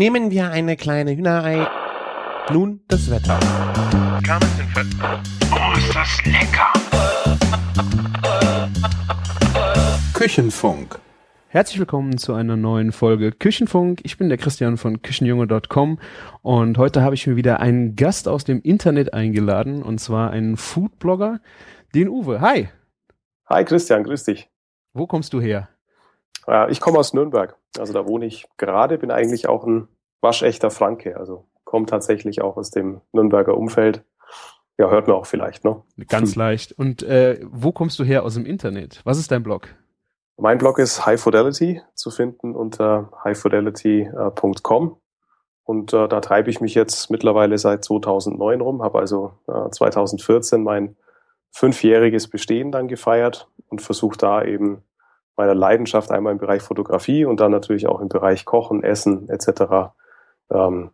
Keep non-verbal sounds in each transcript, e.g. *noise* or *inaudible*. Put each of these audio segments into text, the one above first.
Nehmen wir eine kleine Hühnerei. Nun das Wetter. Oh, ist das lecker! Küchenfunk. Herzlich willkommen zu einer neuen Folge Küchenfunk. Ich bin der Christian von Küchenjunge.com und heute habe ich mir wieder einen Gast aus dem Internet eingeladen und zwar einen Foodblogger, den Uwe. Hi. Hi Christian, grüß dich. Wo kommst du her? Ja, ich komme aus Nürnberg. Also da wohne ich gerade, bin eigentlich auch ein waschechter Franke. Also komme tatsächlich auch aus dem Nürnberger Umfeld. Ja, hört man auch vielleicht, ne? Ganz leicht. Und äh, wo kommst du her aus dem Internet? Was ist dein Blog? Mein Blog ist High Fidelity zu finden unter highfidelity.com. Und äh, da treibe ich mich jetzt mittlerweile seit 2009 rum, habe also äh, 2014 mein fünfjähriges Bestehen dann gefeiert und versuche da eben meiner Leidenschaft einmal im Bereich Fotografie und dann natürlich auch im Bereich Kochen, Essen etc. Ähm,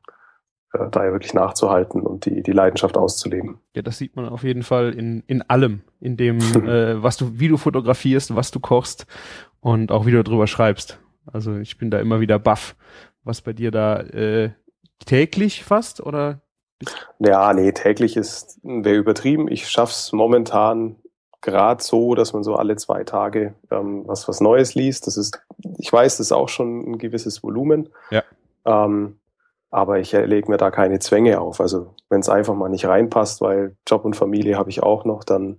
äh, da ja wirklich nachzuhalten und die, die Leidenschaft auszuleben. Ja, das sieht man auf jeden Fall in, in allem, in dem, *laughs* äh, was du, wie du fotografierst, was du kochst und auch wie du darüber schreibst. Also ich bin da immer wieder baff, was bei dir da äh, täglich fast oder? Ja, nee, täglich ist wäre übertrieben. Ich schaff's momentan gerade so, dass man so alle zwei Tage ähm, was was Neues liest. Das ist, ich weiß, das ist auch schon ein gewisses Volumen. Ja. Ähm, aber ich lege mir da keine Zwänge auf. Also wenn es einfach mal nicht reinpasst, weil Job und Familie habe ich auch noch, dann,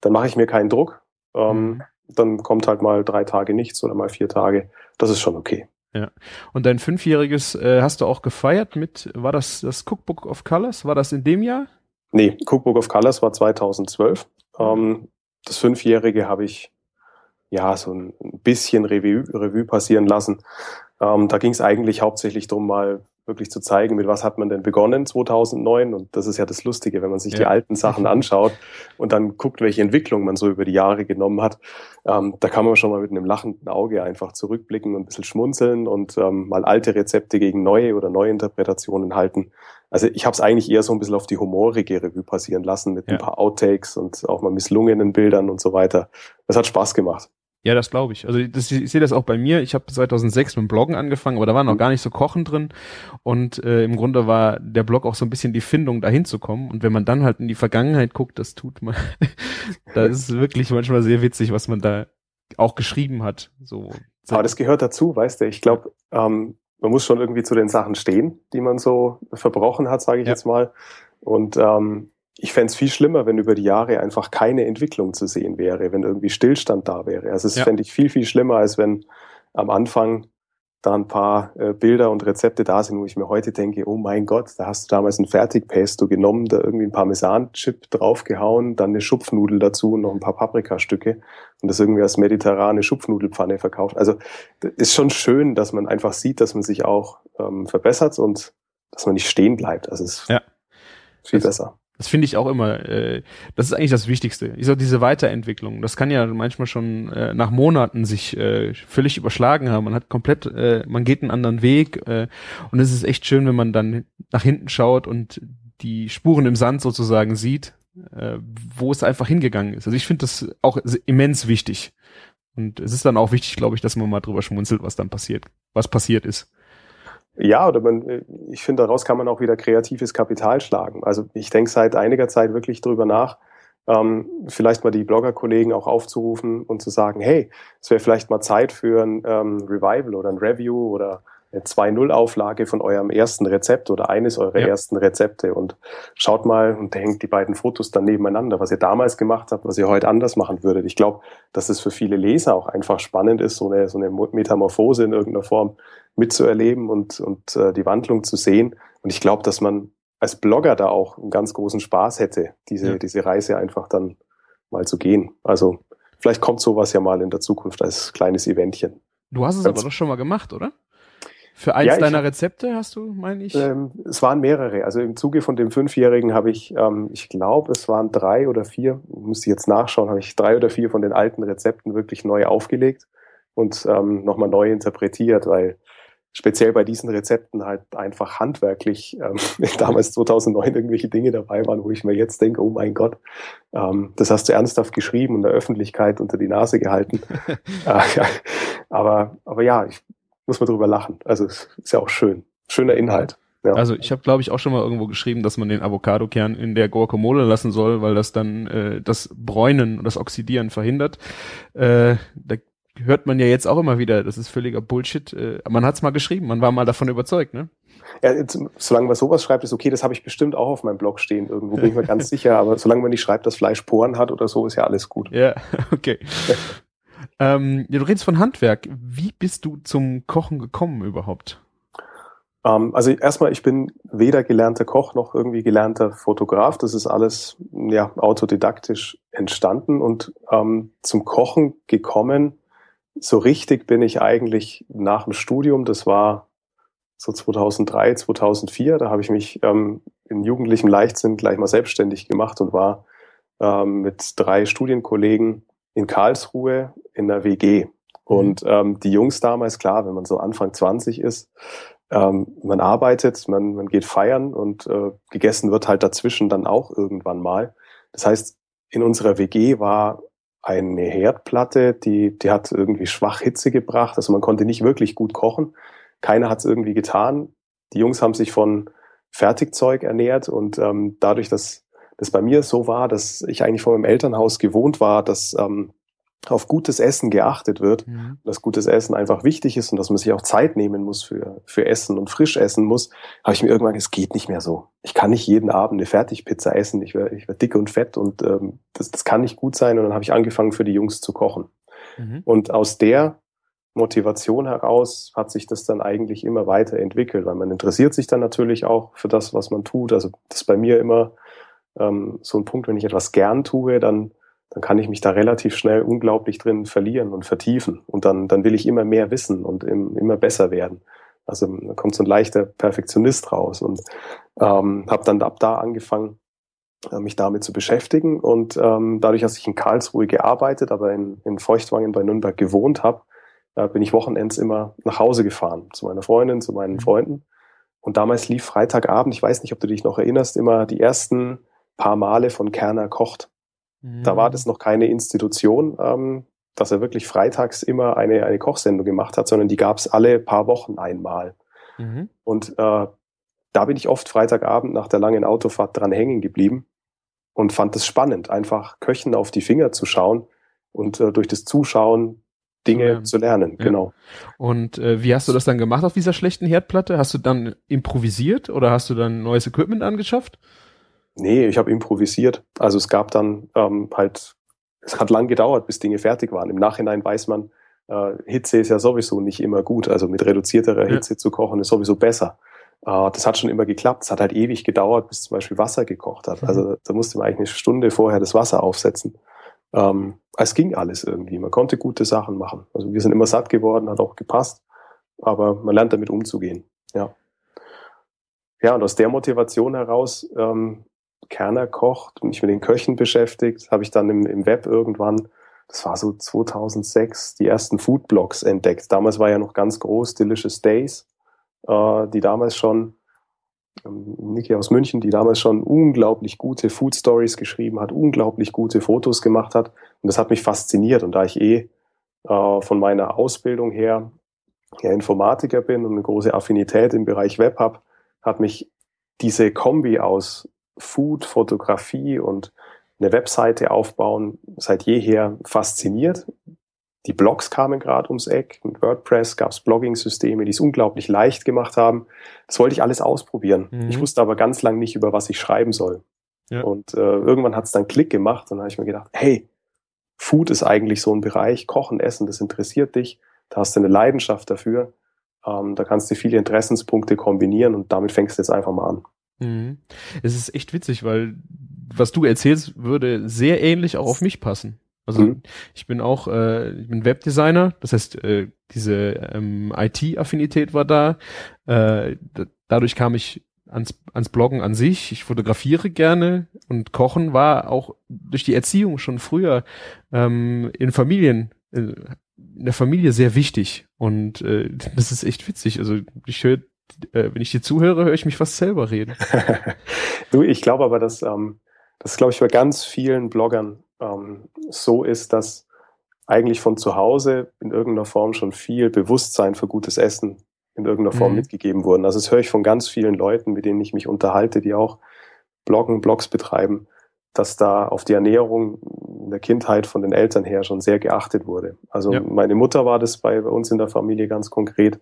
dann mache ich mir keinen Druck. Ähm, mhm. Dann kommt halt mal drei Tage nichts oder mal vier Tage. Das ist schon okay. Ja. Und dein Fünfjähriges äh, hast du auch gefeiert mit, war das das Cookbook of Colors? War das in dem Jahr? Nee, Cookbook of Colors war 2012. Ähm, das Fünfjährige habe ich ja so ein bisschen Revue, Revue passieren lassen. Ähm, da ging es eigentlich hauptsächlich darum, mal wirklich zu zeigen, mit was hat man denn begonnen 2009. Und das ist ja das Lustige, wenn man sich ja. die alten Sachen *laughs* anschaut und dann guckt, welche Entwicklung man so über die Jahre genommen hat. Ähm, da kann man schon mal mit einem lachenden Auge einfach zurückblicken und ein bisschen schmunzeln und ähm, mal alte Rezepte gegen neue oder neue Interpretationen halten. Also ich habe es eigentlich eher so ein bisschen auf die humorige Revue passieren lassen mit ja. ein paar Outtakes und auch mal misslungenen Bildern und so weiter. Das hat Spaß gemacht. Ja, das glaube ich. Also das, ich sehe das auch bei mir. Ich habe 2006 mit dem Bloggen angefangen, aber da war noch mhm. gar nicht so Kochen drin. Und äh, im Grunde war der Blog auch so ein bisschen die Findung, dahin zu kommen. Und wenn man dann halt in die Vergangenheit guckt, das tut man. *laughs* da ist es wirklich manchmal sehr witzig, was man da auch geschrieben hat. So. Aber das gehört dazu, weißt du. Ich glaube, ähm, man muss schon irgendwie zu den Sachen stehen, die man so verbrochen hat, sage ich ja. jetzt mal. Und ähm, ich fände es viel schlimmer, wenn über die Jahre einfach keine Entwicklung zu sehen wäre, wenn irgendwie Stillstand da wäre. Also das ja. fände ich viel, viel schlimmer, als wenn am Anfang da ein paar äh, Bilder und Rezepte da sind, wo ich mir heute denke, oh mein Gott, da hast du damals ein Fertigpesto genommen, da irgendwie ein Parmesan-Chip draufgehauen, dann eine Schupfnudel dazu und noch ein paar Paprikastücke und das irgendwie als mediterrane Schupfnudelpfanne verkauft. Also ist schon schön, dass man einfach sieht, dass man sich auch ähm, verbessert und dass man nicht stehen bleibt. Also es ist ja. viel das, besser. Das finde ich auch immer, äh, das ist eigentlich das Wichtigste. Ich sag, diese Weiterentwicklung, das kann ja manchmal schon äh, nach Monaten sich äh, völlig überschlagen haben. Man hat komplett, äh, man geht einen anderen Weg äh, und es ist echt schön, wenn man dann nach hinten schaut und die Spuren im Sand sozusagen sieht, äh, wo es einfach hingegangen ist. Also ich finde das auch immens wichtig. Und es ist dann auch wichtig, glaube ich, dass man mal drüber schmunzelt, was dann passiert, was passiert ist. Ja, oder man, ich finde, daraus kann man auch wieder kreatives Kapital schlagen. Also ich denke seit einiger Zeit wirklich drüber nach, ähm, vielleicht mal die Blogger-Kollegen auch aufzurufen und zu sagen, hey, es wäre vielleicht mal Zeit für ein ähm, Revival oder ein Review oder eine 2.0-Auflage von eurem ersten Rezept oder eines eurer ja. ersten Rezepte und schaut mal und hängt die beiden Fotos dann nebeneinander, was ihr damals gemacht habt, was ihr heute anders machen würdet. Ich glaube, dass es für viele Leser auch einfach spannend ist, so eine, so eine Metamorphose in irgendeiner Form mitzuerleben und, und äh, die Wandlung zu sehen. Und ich glaube, dass man als Blogger da auch einen ganz großen Spaß hätte, diese, ja. diese Reise einfach dann mal zu gehen. Also vielleicht kommt sowas ja mal in der Zukunft als kleines Eventchen. Du hast es ganz aber doch schon mal gemacht, oder? Für eins ja, deiner Rezepte hast du, meine ich? Ähm, es waren mehrere. Also im Zuge von dem Fünfjährigen habe ich, ähm, ich glaube, es waren drei oder vier, muss ich jetzt nachschauen, habe ich drei oder vier von den alten Rezepten wirklich neu aufgelegt und ähm, nochmal neu interpretiert, weil speziell bei diesen Rezepten halt einfach handwerklich ähm, *laughs* damals 2009 irgendwelche Dinge dabei waren, wo ich mir jetzt denke, oh mein Gott, ähm, das hast du ernsthaft geschrieben und der Öffentlichkeit unter die Nase gehalten. *laughs* äh, aber, aber ja, ich muss mal drüber lachen. Also es ist ja auch schön. schöner Inhalt. Ja. Also ich habe, glaube ich, auch schon mal irgendwo geschrieben, dass man den Avocadokern in der Guacamole lassen soll, weil das dann äh, das Bräunen und das Oxidieren verhindert. Äh, da hört man ja jetzt auch immer wieder, das ist völliger Bullshit. Äh, man hat's mal geschrieben, man war mal davon überzeugt, ne? Ja, jetzt, solange man sowas schreibt, ist okay, das habe ich bestimmt auch auf meinem Blog stehen. Irgendwo bin ich mir ganz *laughs* sicher, aber solange man nicht schreibt, dass Fleisch Poren hat oder so, ist ja alles gut. Ja, *laughs* okay. ähm, du redest von Handwerk. Wie bist du zum Kochen gekommen überhaupt? Ähm, also erstmal, ich bin weder gelernter Koch noch irgendwie gelernter Fotograf. Das ist alles ja autodidaktisch entstanden und ähm, zum Kochen gekommen. So richtig bin ich eigentlich nach dem Studium. Das war so 2003, 2004. Da habe ich mich ähm, in jugendlichem Leichtsinn gleich mal selbstständig gemacht und war ähm, mit drei Studienkollegen in Karlsruhe in der WG. Mhm. Und ähm, die Jungs damals, klar, wenn man so Anfang 20 ist, ähm, man arbeitet, man, man geht feiern und äh, gegessen wird halt dazwischen dann auch irgendwann mal. Das heißt, in unserer WG war eine Herdplatte, die, die hat irgendwie schwach Hitze gebracht. Also man konnte nicht wirklich gut kochen. Keiner hat es irgendwie getan. Die Jungs haben sich von Fertigzeug ernährt und ähm, dadurch, dass das bei mir so war, dass ich eigentlich von meinem Elternhaus gewohnt war, dass ähm, auf gutes Essen geachtet wird, mhm. dass gutes Essen einfach wichtig ist und dass man sich auch Zeit nehmen muss für, für Essen und frisch essen muss, habe ich mir irgendwann gesagt, es geht nicht mehr so. Ich kann nicht jeden Abend eine Fertigpizza essen, ich werde ich werd dick und fett und ähm, das, das kann nicht gut sein und dann habe ich angefangen für die Jungs zu kochen. Mhm. Und aus der Motivation heraus hat sich das dann eigentlich immer weiterentwickelt, weil man interessiert sich dann natürlich auch für das, was man tut. Also das ist bei mir immer ähm, so ein Punkt, wenn ich etwas gern tue, dann dann kann ich mich da relativ schnell unglaublich drin verlieren und vertiefen. Und dann, dann will ich immer mehr wissen und im, immer besser werden. Also da kommt so ein leichter Perfektionist raus und ähm, habe dann ab da angefangen, äh, mich damit zu beschäftigen. Und ähm, dadurch, dass ich in Karlsruhe gearbeitet, aber in, in Feuchtwangen bei Nürnberg gewohnt habe, äh, bin ich Wochenends immer nach Hause gefahren, zu meiner Freundin, zu meinen mhm. Freunden. Und damals lief Freitagabend, ich weiß nicht, ob du dich noch erinnerst, immer die ersten paar Male von Kerner kocht. Da war das noch keine Institution, ähm, dass er wirklich freitags immer eine, eine Kochsendung gemacht hat, sondern die gab es alle paar Wochen einmal. Mhm. Und äh, da bin ich oft Freitagabend nach der langen Autofahrt dran hängen geblieben und fand es spannend, einfach Köchen auf die Finger zu schauen und äh, durch das Zuschauen Dinge ja. zu lernen. Ja. Genau. Und äh, wie hast du das dann gemacht auf dieser schlechten Herdplatte? Hast du dann improvisiert oder hast du dann neues Equipment angeschafft? Nee, ich habe improvisiert. Also es gab dann ähm, halt, es hat lang gedauert, bis Dinge fertig waren. Im Nachhinein weiß man, äh, Hitze ist ja sowieso nicht immer gut. Also mit reduzierterer ja. Hitze zu kochen ist sowieso besser. Äh, das hat schon immer geklappt. Es hat halt ewig gedauert, bis zum Beispiel Wasser gekocht hat. Mhm. Also da musste man eigentlich eine Stunde vorher das Wasser aufsetzen. Ähm, es ging alles irgendwie. Man konnte gute Sachen machen. Also wir sind immer satt geworden, hat auch gepasst. Aber man lernt damit umzugehen. Ja. Ja, und aus der Motivation heraus ähm, Kerner kocht mich mit den Köchen beschäftigt, habe ich dann im, im Web irgendwann, das war so 2006, die ersten Foodblogs entdeckt. Damals war ja noch ganz groß Delicious Days, äh, die damals schon, ähm, Niki aus München, die damals schon unglaublich gute Food Stories geschrieben hat, unglaublich gute Fotos gemacht hat. Und das hat mich fasziniert. Und da ich eh äh, von meiner Ausbildung her ja, Informatiker bin und eine große Affinität im Bereich Web habe, hat mich diese Kombi aus Food, Fotografie und eine Webseite aufbauen seit jeher fasziniert. Die Blogs kamen gerade ums Eck. Mit WordPress gab es Blogging-Systeme, die es unglaublich leicht gemacht haben. Das wollte ich alles ausprobieren. Mhm. Ich wusste aber ganz lang nicht, über was ich schreiben soll. Ja. Und äh, irgendwann hat es dann Klick gemacht und dann habe ich mir gedacht, hey, Food ist eigentlich so ein Bereich, Kochen, Essen, das interessiert dich. Da hast du eine Leidenschaft dafür. Ähm, da kannst du viele Interessenspunkte kombinieren und damit fängst du jetzt einfach mal an. Mhm. Es ist echt witzig, weil was du erzählst, würde sehr ähnlich auch auf mich passen. Also mhm. ich bin auch, äh, ich bin Webdesigner, das heißt, äh, diese ähm, IT-Affinität war da. Äh, dadurch kam ich ans, ans Bloggen an sich. Ich fotografiere gerne und Kochen war auch durch die Erziehung schon früher ähm, in Familien, äh, in der Familie sehr wichtig. Und äh, *laughs* das ist echt witzig. Also ich höre äh, wenn ich dir zuhöre, höre ich mich fast selber reden. *laughs* du, ich glaube aber, dass ähm, das, glaube ich, bei ganz vielen Bloggern ähm, so ist, dass eigentlich von zu Hause in irgendeiner Form schon viel Bewusstsein für gutes Essen in irgendeiner Form Mhm. mitgegeben wurden. Also das höre ich von ganz vielen Leuten, mit denen ich mich unterhalte, die auch Bloggen, Blogs betreiben, dass da auf die Ernährung in der Kindheit von den Eltern her schon sehr geachtet wurde. Also Ja. meine Mutter war das bei, bei uns in der Familie ganz konkret,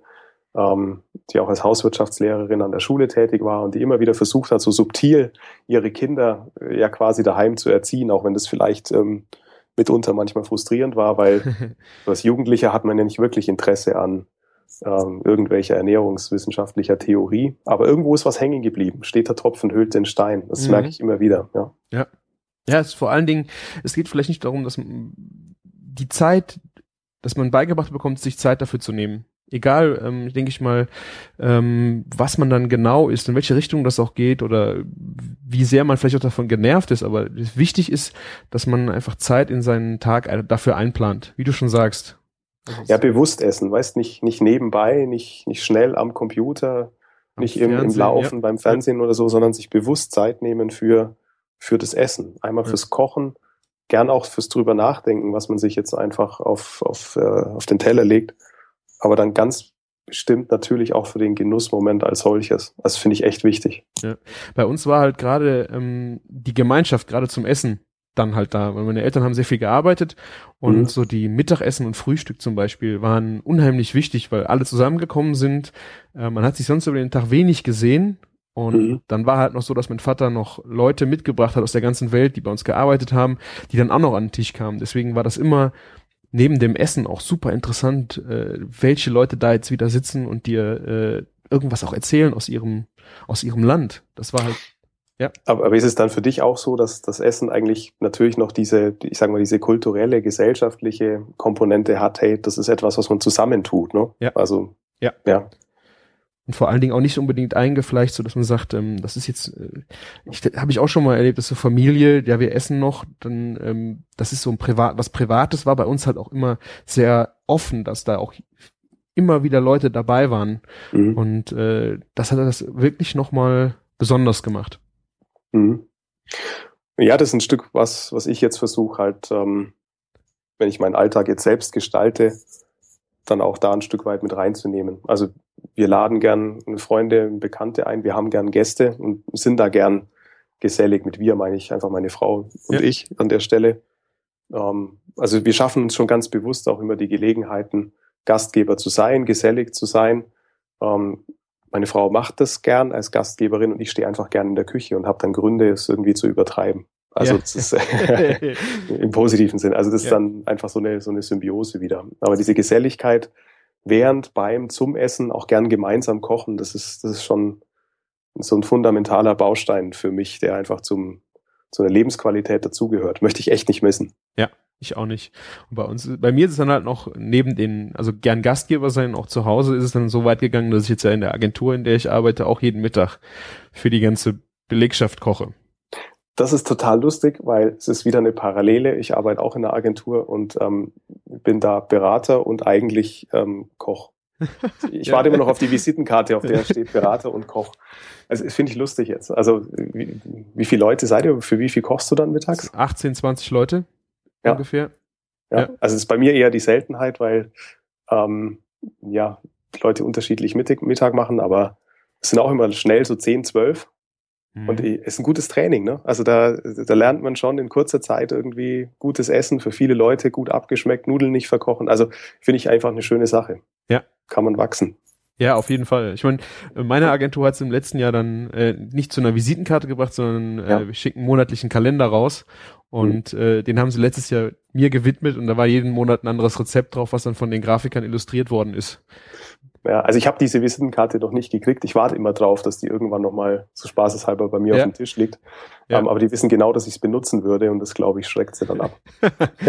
ähm, die auch als Hauswirtschaftslehrerin an der Schule tätig war und die immer wieder versucht hat, so subtil ihre Kinder äh, ja quasi daheim zu erziehen, auch wenn das vielleicht ähm, mitunter manchmal frustrierend war, weil *laughs* als Jugendlicher hat man ja nicht wirklich Interesse an ähm, irgendwelcher ernährungswissenschaftlicher Theorie. Aber irgendwo ist was hängen geblieben. Steht der Tropfen, hüllt den Stein. Das Mhm. merke ich immer wieder. Ja. Ja, es ist vor allen Dingen, es geht vielleicht nicht darum, dass man die Zeit, dass man beigebracht bekommt, sich Zeit dafür zu nehmen. Egal, ähm, denke ich mal, ähm, was man dann genau ist, in welche Richtung das auch geht oder wie sehr man vielleicht auch davon genervt ist, aber wichtig ist, dass man einfach Zeit in seinen Tag dafür einplant, wie du schon sagst. Ja, bewusst essen. Weißt nicht, nicht nebenbei, nicht, nicht schnell am Computer, Am nicht im, im Laufen, beim Fernsehen oder so, sondern sich bewusst Zeit nehmen für, für das Essen. Einmal Ja. fürs Kochen, gern auch fürs drüber nachdenken, was man sich jetzt einfach auf, auf, äh, auf den Teller legt. Aber dann ganz bestimmt natürlich auch für den Genussmoment als solches. Das finde ich echt wichtig. Bei uns war halt gerade ähm, die Gemeinschaft, gerade zum Essen, dann halt da. Weil meine Eltern haben sehr viel gearbeitet und Mhm. so die Mittagessen und Frühstück zum Beispiel waren unheimlich wichtig, weil alle zusammengekommen sind. Äh, man hat sich sonst über den Tag wenig gesehen. Und Mhm. dann war halt noch so, dass mein Vater noch Leute mitgebracht hat aus der ganzen Welt, die bei uns gearbeitet haben, die dann auch noch an den Tisch kamen. Deswegen war das immer neben dem Essen auch super interessant, äh, welche Leute da jetzt wieder sitzen und dir äh, irgendwas auch erzählen aus ihrem aus ihrem Land. Das war halt Aber, aber ist es dann für dich auch so, dass das Essen eigentlich natürlich noch diese, ich sag mal, diese kulturelle, gesellschaftliche Komponente hat, hey, das ist etwas, was man zusammentut, ne? Ja. Also, Ja. Ja. Und vor allen Dingen auch nicht unbedingt eingefleischt, so dass man sagt, ähm, das ist jetzt, äh, ich habe ich auch schon mal erlebt, dass so Familie, ja wir essen noch, dann ähm, das ist so ein Privat, was Privates war bei uns halt auch immer sehr offen, dass da auch immer wieder Leute dabei waren Mhm. und äh, das hat das wirklich noch mal besonders gemacht. Mhm. Ja, das ist ein Stück, was, was ich jetzt versuche, halt, ähm, wenn ich meinen Alltag jetzt selbst gestalte, dann auch da ein Stück weit mit reinzunehmen. Also wir laden gern Freunde, Bekannte ein, wir haben gern Gäste und sind da gern gesellig. Mit wir meine ich einfach meine Frau und Ja. ich an der Stelle. Ähm, also wir schaffen uns schon ganz bewusst auch immer die Gelegenheiten, Gastgeber zu sein, gesellig zu sein. Ähm, meine Frau macht das gern als Gastgeberin und ich stehe einfach gern in der Küche und habe dann Gründe, es irgendwie zu übertreiben. Also Ja. ist *laughs* im positiven Sinn. Also das ist Ja. dann einfach so eine, so eine Symbiose wieder. Aber diese Geselligkeit während, beim, zum Essen, auch gern gemeinsam kochen, das ist, das ist schon so ein fundamentaler Baustein für mich, der einfach zum, zu einer Lebensqualität dazugehört. Möchte ich echt nicht missen. Ich auch nicht. Und bei uns, bei mir ist es dann halt noch neben den, also gern Gastgeber sein, auch zu Hause ist es dann so weit gegangen, dass ich jetzt ja in der Agentur, in der ich arbeite, auch jeden Mittag für die ganze Belegschaft koche. Das ist total lustig, weil es ist wieder eine Parallele. Ich arbeite auch in der Agentur und ähm, bin da Berater und eigentlich ähm, Koch. *laughs* Ich Ja. warte immer noch auf die Visitenkarte, auf der steht Berater und Koch. Also das finde ich lustig jetzt. Also wie, wie viele Leute seid ihr? Für wie viel kochst du dann mittags? 18, 20 Leute Ja. ungefähr. Ja. Ja. Also es ist bei mir eher die Seltenheit, weil ähm, ja Leute unterschiedlich Mittag, Mittag machen, aber es sind auch immer schnell so 10, 12 Mhm. Und es ist ein gutes Training, ne? Also da, da lernt man schon in kurzer Zeit irgendwie gutes Essen für viele Leute, gut abgeschmeckt, Nudeln nicht verkochen. Also finde ich einfach eine schöne Sache. Ja. Kann man wachsen. Ja, auf jeden Fall. Ich meine, meine Agentur hat es im letzten Jahr dann äh, nicht zu einer Visitenkarte gebracht, sondern Ja. äh, wir schicken einen monatlichen Kalender raus und äh, den haben sie letztes Jahr mir gewidmet und da war jeden Monat ein anderes Rezept drauf, was dann von den Grafikern illustriert worden ist. Ja, also ich habe diese Visitenkarte noch nicht gekriegt. Ich warte immer drauf, dass die irgendwann nochmal so spaßeshalber bei mir Ja. auf dem Tisch liegt. Ja. Ähm, aber die wissen genau, dass ich es benutzen würde und das, glaube ich, schreckt sie dann ab. *laughs*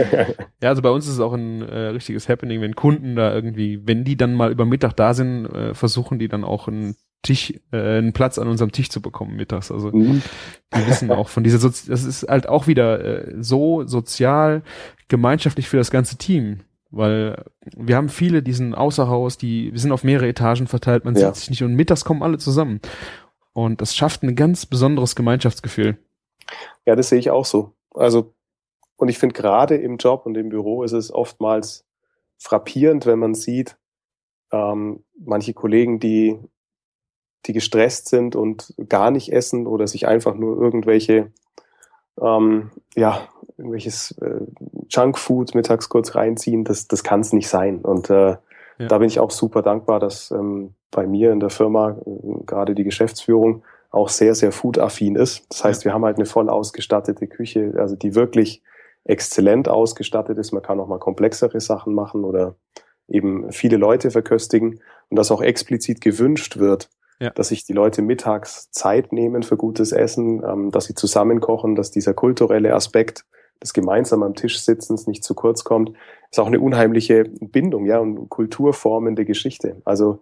Ja, also bei uns ist es auch ein äh, richtiges Happening, wenn Kunden da irgendwie, wenn die dann mal über Mittag da sind, äh, versuchen die dann auch einen Tisch, äh, einen Platz an unserem Tisch zu bekommen mittags. Also Mhm. die wissen auch von dieser, Sozi das ist halt auch wieder äh, so sozial, gemeinschaftlich für das ganze Team. Weil wir haben viele, die sind außer Haus, die, wir sind auf mehrere Etagen verteilt, man Ja. sieht sich nicht und mittags kommen alle zusammen. Und das schafft ein ganz besonderes Gemeinschaftsgefühl. Ja, das sehe ich auch so. Also, und ich finde gerade im Job und im Büro ist es oftmals frappierend, wenn man sieht, ähm, manche Kollegen, die, die gestresst sind und gar nicht essen oder sich einfach nur irgendwelche, ähm, ja, irgendwelches äh, Junkfood mittags kurz reinziehen, das, das kann es nicht sein. Und äh, ja. da bin ich auch super dankbar, dass ähm, bei mir in der Firma äh, gerade die Geschäftsführung auch sehr, sehr foodaffin ist. Das heißt, wir haben halt eine voll ausgestattete Küche, also die wirklich exzellent ausgestattet ist. Man kann auch mal komplexere Sachen machen oder eben viele Leute verköstigen und das auch explizit gewünscht wird, ja. dass sich die Leute mittags Zeit nehmen für gutes Essen, ähm, dass sie zusammenkochen, dass dieser kulturelle Aspekt des gemeinsam am Tisch sitzens nicht zu kurz kommt, ist auch eine unheimliche Bindung, ja, und kulturformende Geschichte. Also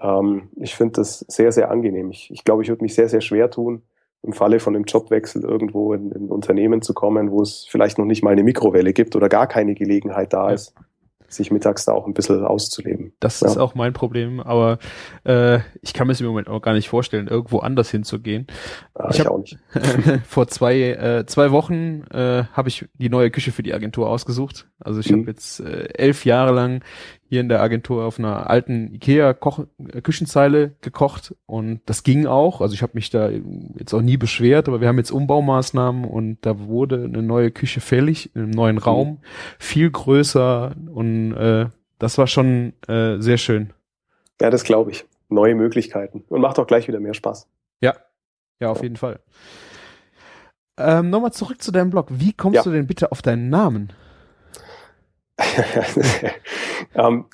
ähm, ich finde das sehr, sehr angenehm. Ich, ich glaube, ich würde mich sehr, sehr schwer tun, im Falle von einem Jobwechsel irgendwo in, in ein Unternehmen zu kommen, wo es vielleicht noch nicht mal eine Mikrowelle gibt oder gar keine Gelegenheit da ist, sich mittags da auch ein bisschen auszuleben. Das ja. ist auch mein Problem, aber äh, ich kann mir es im Moment auch gar nicht vorstellen, irgendwo anders hinzugehen. Ah, ich, ich auch nicht. *laughs* vor zwei, äh, zwei Wochen äh, habe ich die neue Küche für die Agentur ausgesucht. Also ich mhm. habe jetzt äh, elf Jahre lang hier in der Agentur auf einer alten Ikea Koch äh, Küchenzeile gekocht und das ging auch. Also ich habe mich da jetzt auch nie beschwert, aber wir haben jetzt Umbaumaßnahmen und da wurde eine neue Küche fällig, in einem neuen mhm. Raum, viel größer und äh, das war schon äh, sehr schön. Ja, das glaube ich. Neue Möglichkeiten und macht auch gleich wieder mehr Spaß. Ja, ja, auf ja. jeden Fall. Ähm, Nochmal zurück zu deinem Blog. Wie kommst ja. du denn bitte auf deinen Namen? *laughs* ähm,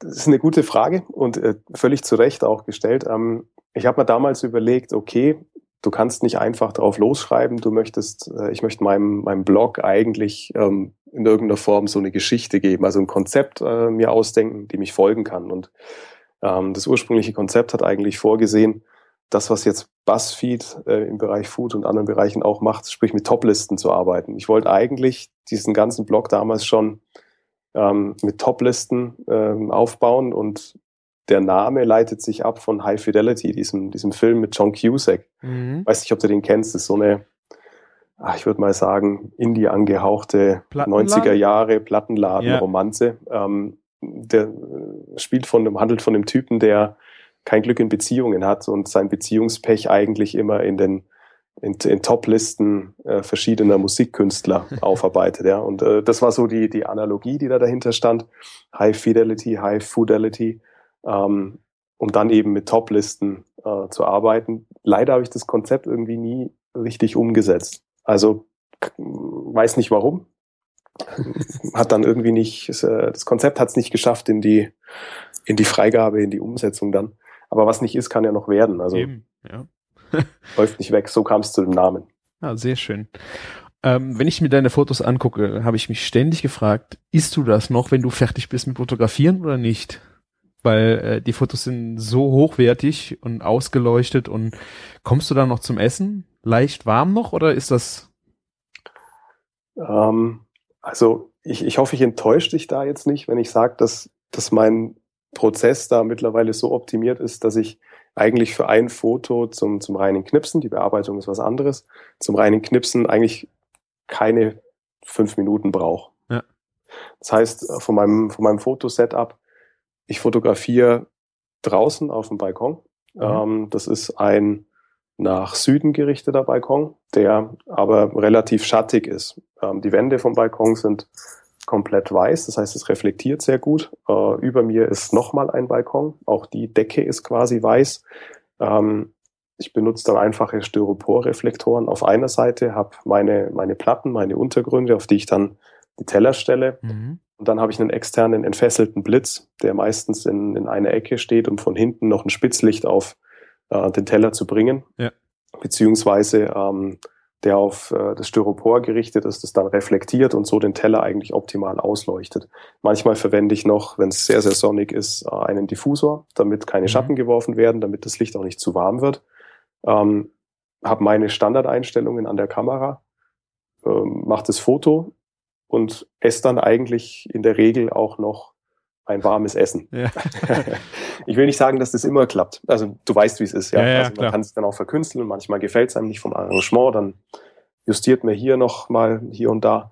das ist eine gute Frage und äh, völlig zu Recht auch gestellt. Ähm, ich habe mir damals überlegt, okay, du kannst nicht einfach drauf losschreiben, du möchtest, äh, ich möchte meinem, meinem Blog eigentlich ähm, in irgendeiner Form so eine Geschichte geben, also ein Konzept äh, mir ausdenken, dem ich folgen kann. Und ähm, das ursprüngliche Konzept hat eigentlich vorgesehen, das, was jetzt BuzzFeed äh, im Bereich Food und anderen Bereichen auch macht, sprich mit Toplisten zu arbeiten. Ich wollte eigentlich diesen ganzen Blog damals schon ähm, mit Toplisten ähm, aufbauen und der Name leitet sich ab von High Fidelity, diesem, diesem Film mit John Cusack. Mhm. Weiß nicht, ob du den kennst, das ist so eine, ach, ich würde mal sagen, Indie angehauchte 90er Jahre Plattenladen-Romanze. Ja. Ähm, der äh, spielt von dem, handelt von dem Typen, der kein Glück in Beziehungen hat und sein Beziehungspech eigentlich immer in den in, in Top-Listen äh, verschiedener Musikkünstler *laughs* aufarbeitet. Ja. Und äh, das war so die, die Analogie, die da dahinter stand. High Fidelity, High Fidelity, ähm, um dann eben mit Top-Listen äh, zu arbeiten. Leider habe ich das Konzept irgendwie nie richtig umgesetzt. Also weiß nicht warum. *laughs* hat dann irgendwie nicht, äh, das Konzept hat es nicht geschafft in die, in die Freigabe, in die Umsetzung dann. Aber was nicht ist, kann ja noch werden. Also Eben, ja. *laughs* läuft nicht weg. So kam es zu dem Namen. Ah, sehr schön. Ähm, wenn ich mir deine Fotos angucke, habe ich mich ständig gefragt, isst du das noch, wenn du fertig bist mit Fotografieren oder nicht? Weil äh, die Fotos sind so hochwertig und ausgeleuchtet und kommst du dann noch zum Essen? Leicht warm noch oder ist das? Ähm, also ich, ich hoffe, ich enttäusche dich da jetzt nicht, wenn ich sage, dass, dass mein Prozess da mittlerweile so optimiert ist, dass ich eigentlich für ein Foto zum, zum reinen Knipsen, die Bearbeitung ist was anderes, zum reinen Knipsen eigentlich keine fünf Minuten brauche. Ja. Das heißt, äh, von meinem, von meinem Fotosetup, ich fotografiere draußen auf dem Balkon. Mhm. Ähm, das ist ein nach Süden gerichteter Balkon, der aber relativ schattig ist. Ähm, die Wände vom Balkon sind komplett weiß, das heißt, es reflektiert sehr gut. Äh, über mir ist nochmal ein Balkon, auch die Decke ist quasi weiß. Ähm, ich benutze dann einfache Styroporreflektoren auf einer Seite, habe meine, meine Platten, meine Untergründe, auf die ich dann die Teller stelle. Mhm. Und dann habe ich einen externen entfesselten Blitz, der meistens in, in einer Ecke steht, um von hinten noch ein Spitzlicht auf äh, den Teller zu bringen. Ja. Beziehungsweise ähm, der auf äh, das Styropor gerichtet ist, das dann reflektiert und so den Teller eigentlich optimal ausleuchtet. Manchmal verwende ich noch, wenn es sehr, sehr sonnig ist, äh, einen Diffusor, damit keine mhm. Schatten geworfen werden, damit das Licht auch nicht zu warm wird. Ähm, habe meine Standardeinstellungen an der Kamera, ähm, mache das Foto und esse dann eigentlich in der Regel auch noch ein warmes Essen. Ja. *laughs* ich will nicht sagen, dass das immer klappt. Also du weißt, wie es ist. Ja, ja, ja also man klar. kann es dann auch verkünsteln. Manchmal gefällt es einem nicht vom Arrangement. Dann justiert man hier noch mal hier und da.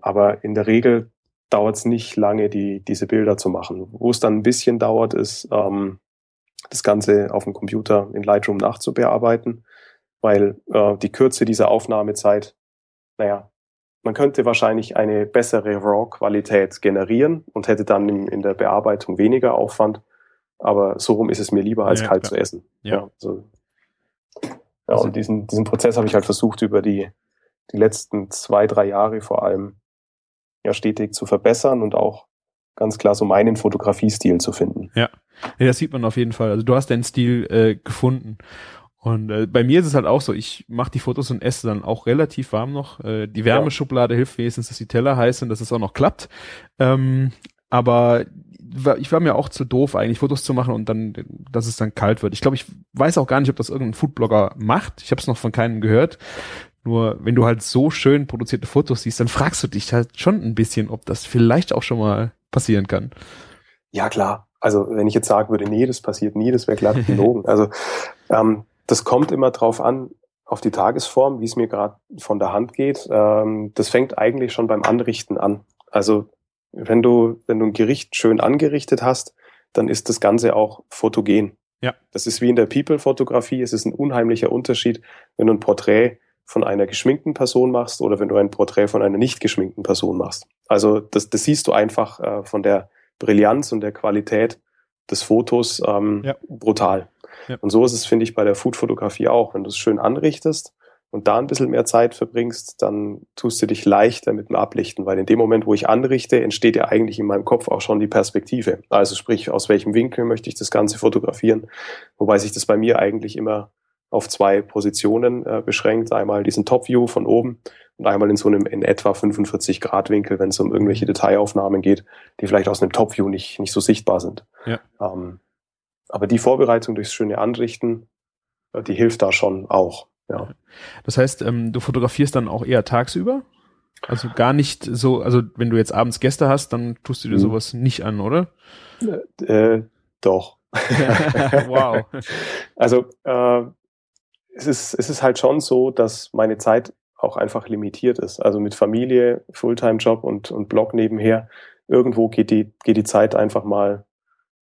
Aber in der Regel dauert es nicht lange, die, diese Bilder zu machen. Wo es dann ein bisschen dauert, ist, ähm, das Ganze auf dem Computer in Lightroom nachzubearbeiten, weil äh, die Kürze dieser Aufnahmezeit, naja, man könnte wahrscheinlich eine bessere RAW-Qualität generieren und hätte dann in, in, der Bearbeitung weniger Aufwand. Aber so rum ist es mir lieber, als ja, kalt klar. zu essen. Ja. ja, also, ja und diesen, diesen Prozess habe ich halt versucht, über die, die letzten zwei, drei Jahre vor allem ja stetig zu verbessern und auch ganz klar so meinen Fotografiestil zu finden. Ja. ja, das sieht man auf jeden Fall. Also du hast deinen Stil äh, gefunden. Und äh, bei mir ist es halt auch so, ich mache die Fotos und esse dann auch relativ warm noch. Äh, die Wärmeschublade ja. hilft wenigstens, dass die Teller heiß sind, dass es auch noch klappt. Ähm, aber ich war mir auch zu doof eigentlich Fotos zu machen und dann, dass es dann kalt wird. Ich glaube, ich weiß auch gar nicht, ob das irgendein Foodblogger macht. Ich habe es noch von keinem gehört. Nur wenn du halt so schön produzierte Fotos siehst, dann fragst du dich halt schon ein bisschen, ob das vielleicht auch schon mal passieren kann. Ja, klar. Also wenn ich jetzt sagen würde, nee, das passiert nie, das wäre glatt gelogen. *laughs* also ähm, das kommt immer drauf an, auf die Tagesform, wie es mir gerade von der Hand geht. Ähm, das fängt eigentlich schon beim Anrichten an. Also wenn du, wenn du ein Gericht schön angerichtet hast, dann ist das Ganze auch fotogen. Ja. Das ist wie in der People-Fotografie. Es ist ein unheimlicher Unterschied, wenn du ein Porträt von einer geschminkten Person machst oder wenn du ein Porträt von einer nicht geschminkten Person machst. Also das, das siehst du einfach äh, von der Brillanz und der Qualität des Fotos ähm, ja. brutal. Ja. Und so ist es, finde ich, bei der Food-Fotografie auch. Wenn du es schön anrichtest und da ein bisschen mehr Zeit verbringst, dann tust du dich leichter mit dem Ablichten, weil in dem Moment, wo ich anrichte, entsteht ja eigentlich in meinem Kopf auch schon die Perspektive. Also sprich, aus welchem Winkel möchte ich das Ganze fotografieren, wobei sich das bei mir eigentlich immer auf zwei Positionen äh, beschränkt. Einmal diesen Top-View von oben und einmal in so einem in etwa 45 Grad Winkel, wenn es um irgendwelche Detailaufnahmen geht, die vielleicht aus einem Top-View nicht, nicht so sichtbar sind. Ja. Ähm, aber die Vorbereitung durchs schöne Anrichten, äh, die hilft da schon auch. Ja. Das heißt, ähm, du fotografierst dann auch eher tagsüber? Also gar nicht so, also wenn du jetzt abends Gäste hast, dann tust du dir mhm. sowas nicht an, oder? Äh, äh doch. *laughs* wow. Also äh, es ist, es ist halt schon so, dass meine Zeit auch einfach limitiert ist. Also mit Familie, Fulltime-Job und, und Blog nebenher, irgendwo geht die, geht die Zeit einfach mal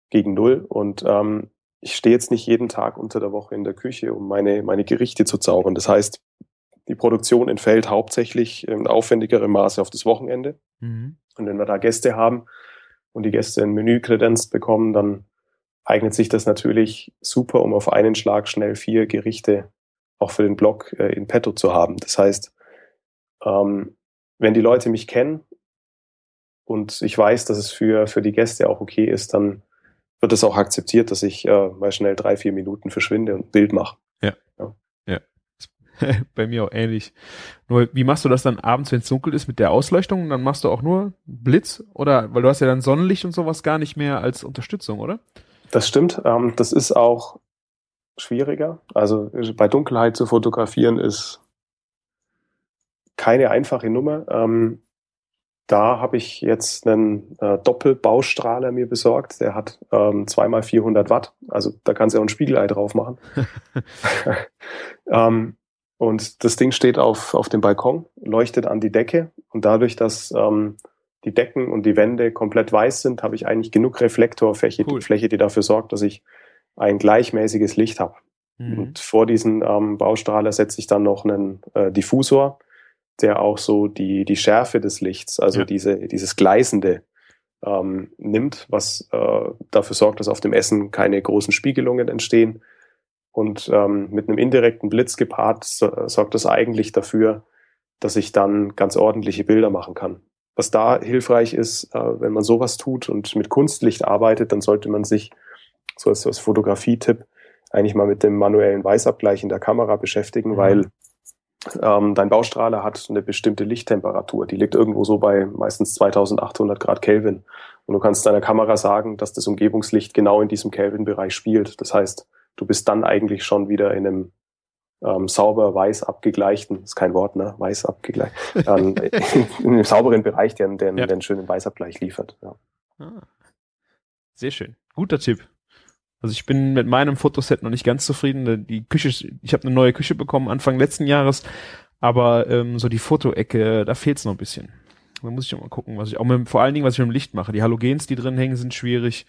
gegen Null. Und ähm, ich stehe jetzt nicht jeden Tag unter der Woche in der Küche, um meine, meine Gerichte zu zaubern. Das heißt, die Produktion entfällt hauptsächlich in aufwendigerem Maße auf das Wochenende. Mhm. Und wenn wir da Gäste haben und die Gäste ein Menü kredenzt bekommen, dann eignet sich das natürlich super, um auf einen Schlag schnell vier Gerichte auch für den Blog äh, in petto zu haben. Das heißt, ähm, wenn die Leute mich kennen und ich weiß, dass es für, für die Gäste auch okay ist, dann wird es auch akzeptiert, dass ich äh, mal schnell drei, vier Minuten verschwinde und Bild mache. Ja. Ja. ja. *laughs* Bei mir auch ähnlich. Nur, wie machst du das dann abends, wenn es dunkel ist, mit der Ausleuchtung? Dann machst du auch nur Blitz? Oder, weil du hast ja dann Sonnenlicht und sowas gar nicht mehr als Unterstützung, oder? Das stimmt. Ähm, das ist auch schwieriger. Also bei Dunkelheit zu fotografieren ist keine einfache Nummer. Ähm, da habe ich jetzt einen äh, Doppelbaustrahler mir besorgt. Der hat ähm, zweimal 400 Watt. Also da kannst du auch ein Spiegelei drauf machen. *laughs* ähm, und das Ding steht auf, auf dem Balkon, leuchtet an die Decke. Und dadurch, dass ähm, die Decken und die Wände komplett weiß sind, habe ich eigentlich genug Reflektorfläche, cool. die Fläche, die dafür sorgt, dass ich ein gleichmäßiges Licht habe. Mhm. Und vor diesen ähm, Baustrahler setze ich dann noch einen äh, Diffusor, der auch so die, die Schärfe des Lichts, also ja. diese, dieses Gleißende ähm, nimmt, was äh, dafür sorgt, dass auf dem Essen keine großen Spiegelungen entstehen. Und ähm, mit einem indirekten Blitz gepaart so, sorgt das eigentlich dafür, dass ich dann ganz ordentliche Bilder machen kann. Was da hilfreich ist, äh, wenn man sowas tut und mit Kunstlicht arbeitet, dann sollte man sich so als, als Fotografie-Tipp eigentlich mal mit dem manuellen Weißabgleich in der Kamera beschäftigen, mhm. weil dein Baustrahler hat eine bestimmte Lichttemperatur. Die liegt irgendwo so bei meistens 2800 Grad Kelvin. Und du kannst deiner Kamera sagen, dass das Umgebungslicht genau in diesem Kelvin-Bereich spielt. Das heißt, du bist dann eigentlich schon wieder in einem ähm, sauber weiß abgegleichten, ist kein Wort, ne? Weiß abgegleicht, ähm, *laughs* in einem sauberen Bereich, der, der, ja. der einen schönen Weißabgleich liefert. Ja. Ah. Sehr schön. Guter Tipp. Also ich bin mit meinem Fotoset noch nicht ganz zufrieden. Die Küche, ich habe eine neue Küche bekommen Anfang letzten Jahres, aber ähm, so die Fotoecke, da fehlt's noch ein bisschen. Da muss ich auch mal gucken, was ich auch mit, vor allen Dingen, was ich mit dem Licht mache. Die Halogens, die drin hängen, sind schwierig.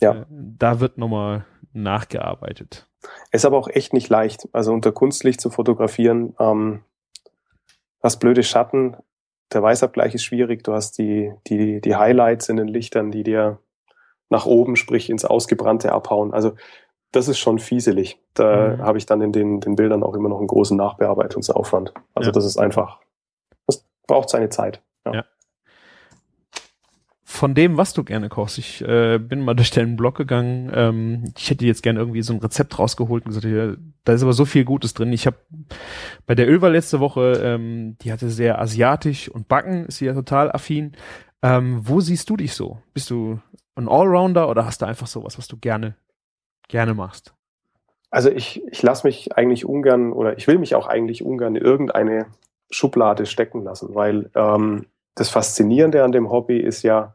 Ja. Äh, da wird nochmal nachgearbeitet. Ist aber auch echt nicht leicht. Also unter Kunstlicht zu fotografieren, ähm, hast blöde Schatten, der Weißabgleich ist schwierig, du hast die, die, die Highlights in den Lichtern, die dir nach oben, sprich ins Ausgebrannte abhauen. Also das ist schon fieselig. Da Mhm. habe ich dann in den, den Bildern auch immer noch einen großen Nachbearbeitungsaufwand. Also Ja. das ist einfach, das braucht seine Zeit. Ja. Ja. Von dem, was du gerne kochst, ich äh, bin mal durch deinen Blog gegangen. Ähm, ich hätte jetzt gerne irgendwie so ein Rezept rausgeholt und gesagt, ja, da ist aber so viel Gutes drin. Ich habe bei der Ölwahl letzte Woche, ähm, die hatte sehr asiatisch und Backen, ist sie ja total affin. Ähm, wo siehst du dich so? Bist du ein Allrounder oder hast du einfach sowas, was du gerne gerne machst? Also ich, ich lasse mich eigentlich ungern oder ich will mich auch eigentlich ungern in irgendeine Schublade stecken lassen, weil ähm, das Faszinierende an dem Hobby ist ja,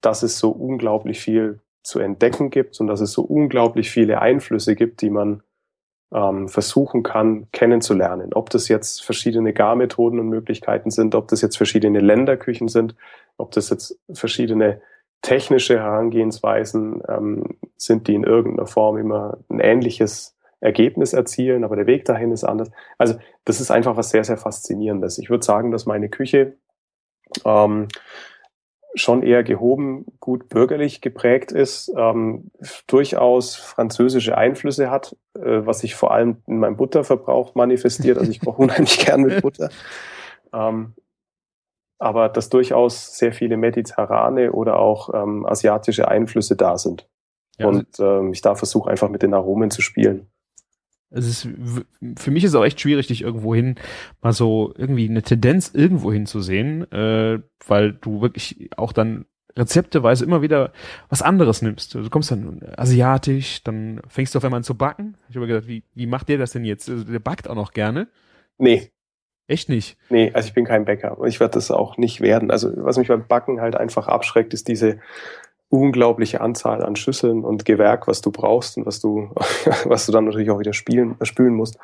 dass es so unglaublich viel zu entdecken gibt und dass es so unglaublich viele Einflüsse gibt, die man ähm, versuchen kann kennenzulernen. Ob das jetzt verschiedene Garmethoden und Möglichkeiten sind, ob das jetzt verschiedene Länderküchen sind, ob das jetzt verschiedene technische Herangehensweisen ähm, sind, die in irgendeiner Form immer ein ähnliches Ergebnis erzielen, aber der Weg dahin ist anders. Also das ist einfach was sehr, sehr Faszinierendes. Ich würde sagen, dass meine Küche ähm, schon eher gehoben, gut bürgerlich geprägt ist, ähm, durchaus französische Einflüsse hat, äh, was sich vor allem in meinem Butterverbrauch manifestiert. Also ich koche *laughs* unheimlich gern mit Butter. Ähm, aber dass durchaus sehr viele mediterrane oder auch ähm, asiatische Einflüsse da sind. Ja, also Und ähm, ich da versuche einfach mit den Aromen zu spielen. Es ist, für mich ist es auch echt schwierig, dich irgendwo hin mal so irgendwie eine Tendenz irgendwo hin zu sehen, äh, weil du wirklich auch dann rezepteweise immer wieder was anderes nimmst. Du kommst dann asiatisch, dann fängst du auf einmal an zu backen. Ich habe gedacht, wie, wie macht der das denn jetzt? Also, der backt auch noch gerne. Nee, Echt nicht. Nee, also ich bin kein Bäcker und ich werde das auch nicht werden. Also was mich beim Backen halt einfach abschreckt, ist diese unglaubliche Anzahl an Schüsseln und Gewerk, was du brauchst und was du, *laughs* was du dann natürlich auch wieder spielen, spülen musst.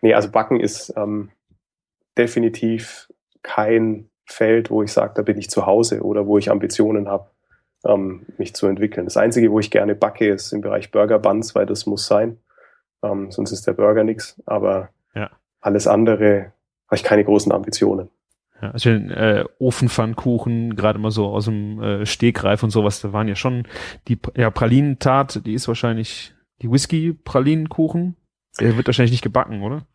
Nee, also Backen ist ähm, definitiv kein Feld, wo ich sage, da bin ich zu Hause oder wo ich Ambitionen habe, ähm, mich zu entwickeln. Das Einzige, wo ich gerne backe, ist im Bereich Burger Buns, weil das muss sein. Ähm, sonst ist der Burger nix. Aber Ja. alles andere habe ich keine großen Ambitionen. Ja, also äh, Ofenpfannkuchen, gerade mal so aus dem äh, Stegreif und sowas, da waren ja schon die ja, Pralinentat, die ist wahrscheinlich die Whisky-Pralinenkuchen. Der wird wahrscheinlich nicht gebacken, oder?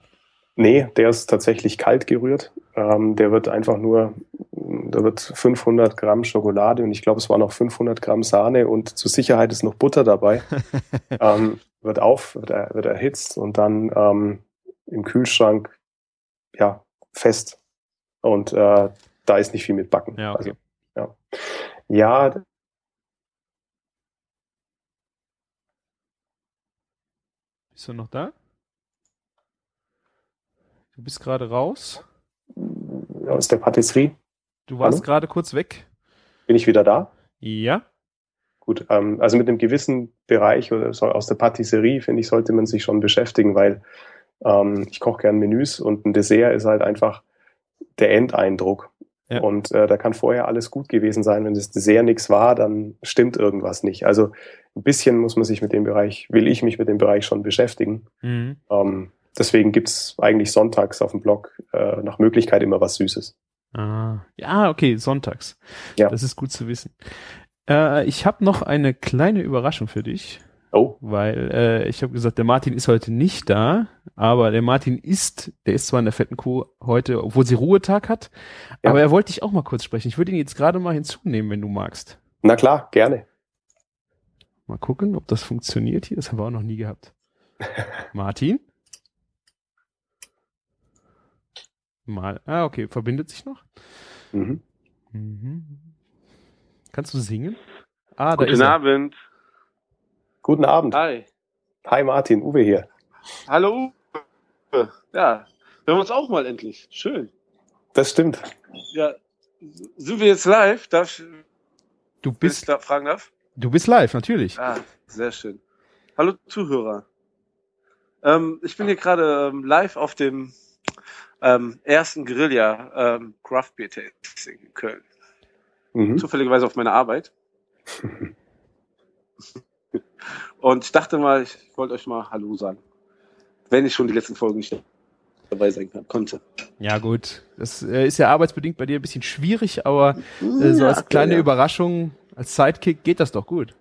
Nee, der ist tatsächlich kalt gerührt. Ähm, der wird einfach nur, da wird 500 Gramm Schokolade und ich glaube, es waren noch 500 Gramm Sahne und zur Sicherheit ist noch Butter dabei. *laughs* ähm, wird auf, wird, er, wird erhitzt und dann ähm, im Kühlschrank ja fest. Und äh, da ist nicht viel mit Backen. Ja, okay. Also, ja. ja, Bist du noch da? Du bist gerade raus. aus der Patisserie Du warst gerade kurz weg. bin ich wieder da. Ja. Gut, ähm, also mit einem gewissen Bereich oder so aus der Patisserie, finde ich, sollte man sich schon beschäftigen, weil ähm, ich koche gern Menüs und ein Dessert ist halt einfach der Endeindruck. Ja. Und äh, da kann vorher alles gut gewesen sein. Wenn das Dessert nichts war, dann stimmt irgendwas nicht. Also ein bisschen muss man sich mit dem Bereich, will ich mich mit dem Bereich schon beschäftigen. Mhm. Ähm, deswegen gibt's eigentlich sonntags auf dem Blog äh, nach Möglichkeit immer was Süßes. Ah. Ja, okay, sonntags. Ja. Das ist gut zu wissen. Äh, ich habe noch eine kleine Überraschung für dich, Oh, weil äh, ich habe gesagt, der Martin ist heute nicht da, aber der Martin ist, der ist zwar in der fetten Kuh heute, obwohl sie Ruhetag hat, Ja. aber er wollte dich auch mal kurz sprechen. Ich würde ihn jetzt gerade mal hinzunehmen, wenn du magst. na klar, gerne. Mal gucken, ob das funktioniert hier. Das haben wir auch noch nie gehabt. *laughs* Martin? Mal. Ah, okay, verbindet sich noch. Mhm. Mhm. Kannst du singen? Ah, da ist Guten er. Guten Abend. Hi. Hi Martin, Uwe hier. Hallo. Uwe. Ja, hören wir uns auch mal endlich. Schön. Das stimmt. Ja, sind wir jetzt live? Darf ich, Du bist, da fragen darf? du bist live, natürlich. Ah, sehr schön. Hallo Zuhörer. Ähm, ich bin hier gerade ähm, live auf dem ähm, ersten Guerilla ähm, Craft Beer Tasting in Köln. mhm. zufälligerweise auf meiner Arbeit. *laughs* Und ich dachte mal, ich wollte euch mal Hallo sagen. Wenn ich schon die letzten Folgen nicht dabei sein konnte. Ja, gut. Das äh, ist ja arbeitsbedingt bei dir ein bisschen schwierig, aber äh, so als kleine ja. Überraschung, als Sidekick geht das doch gut.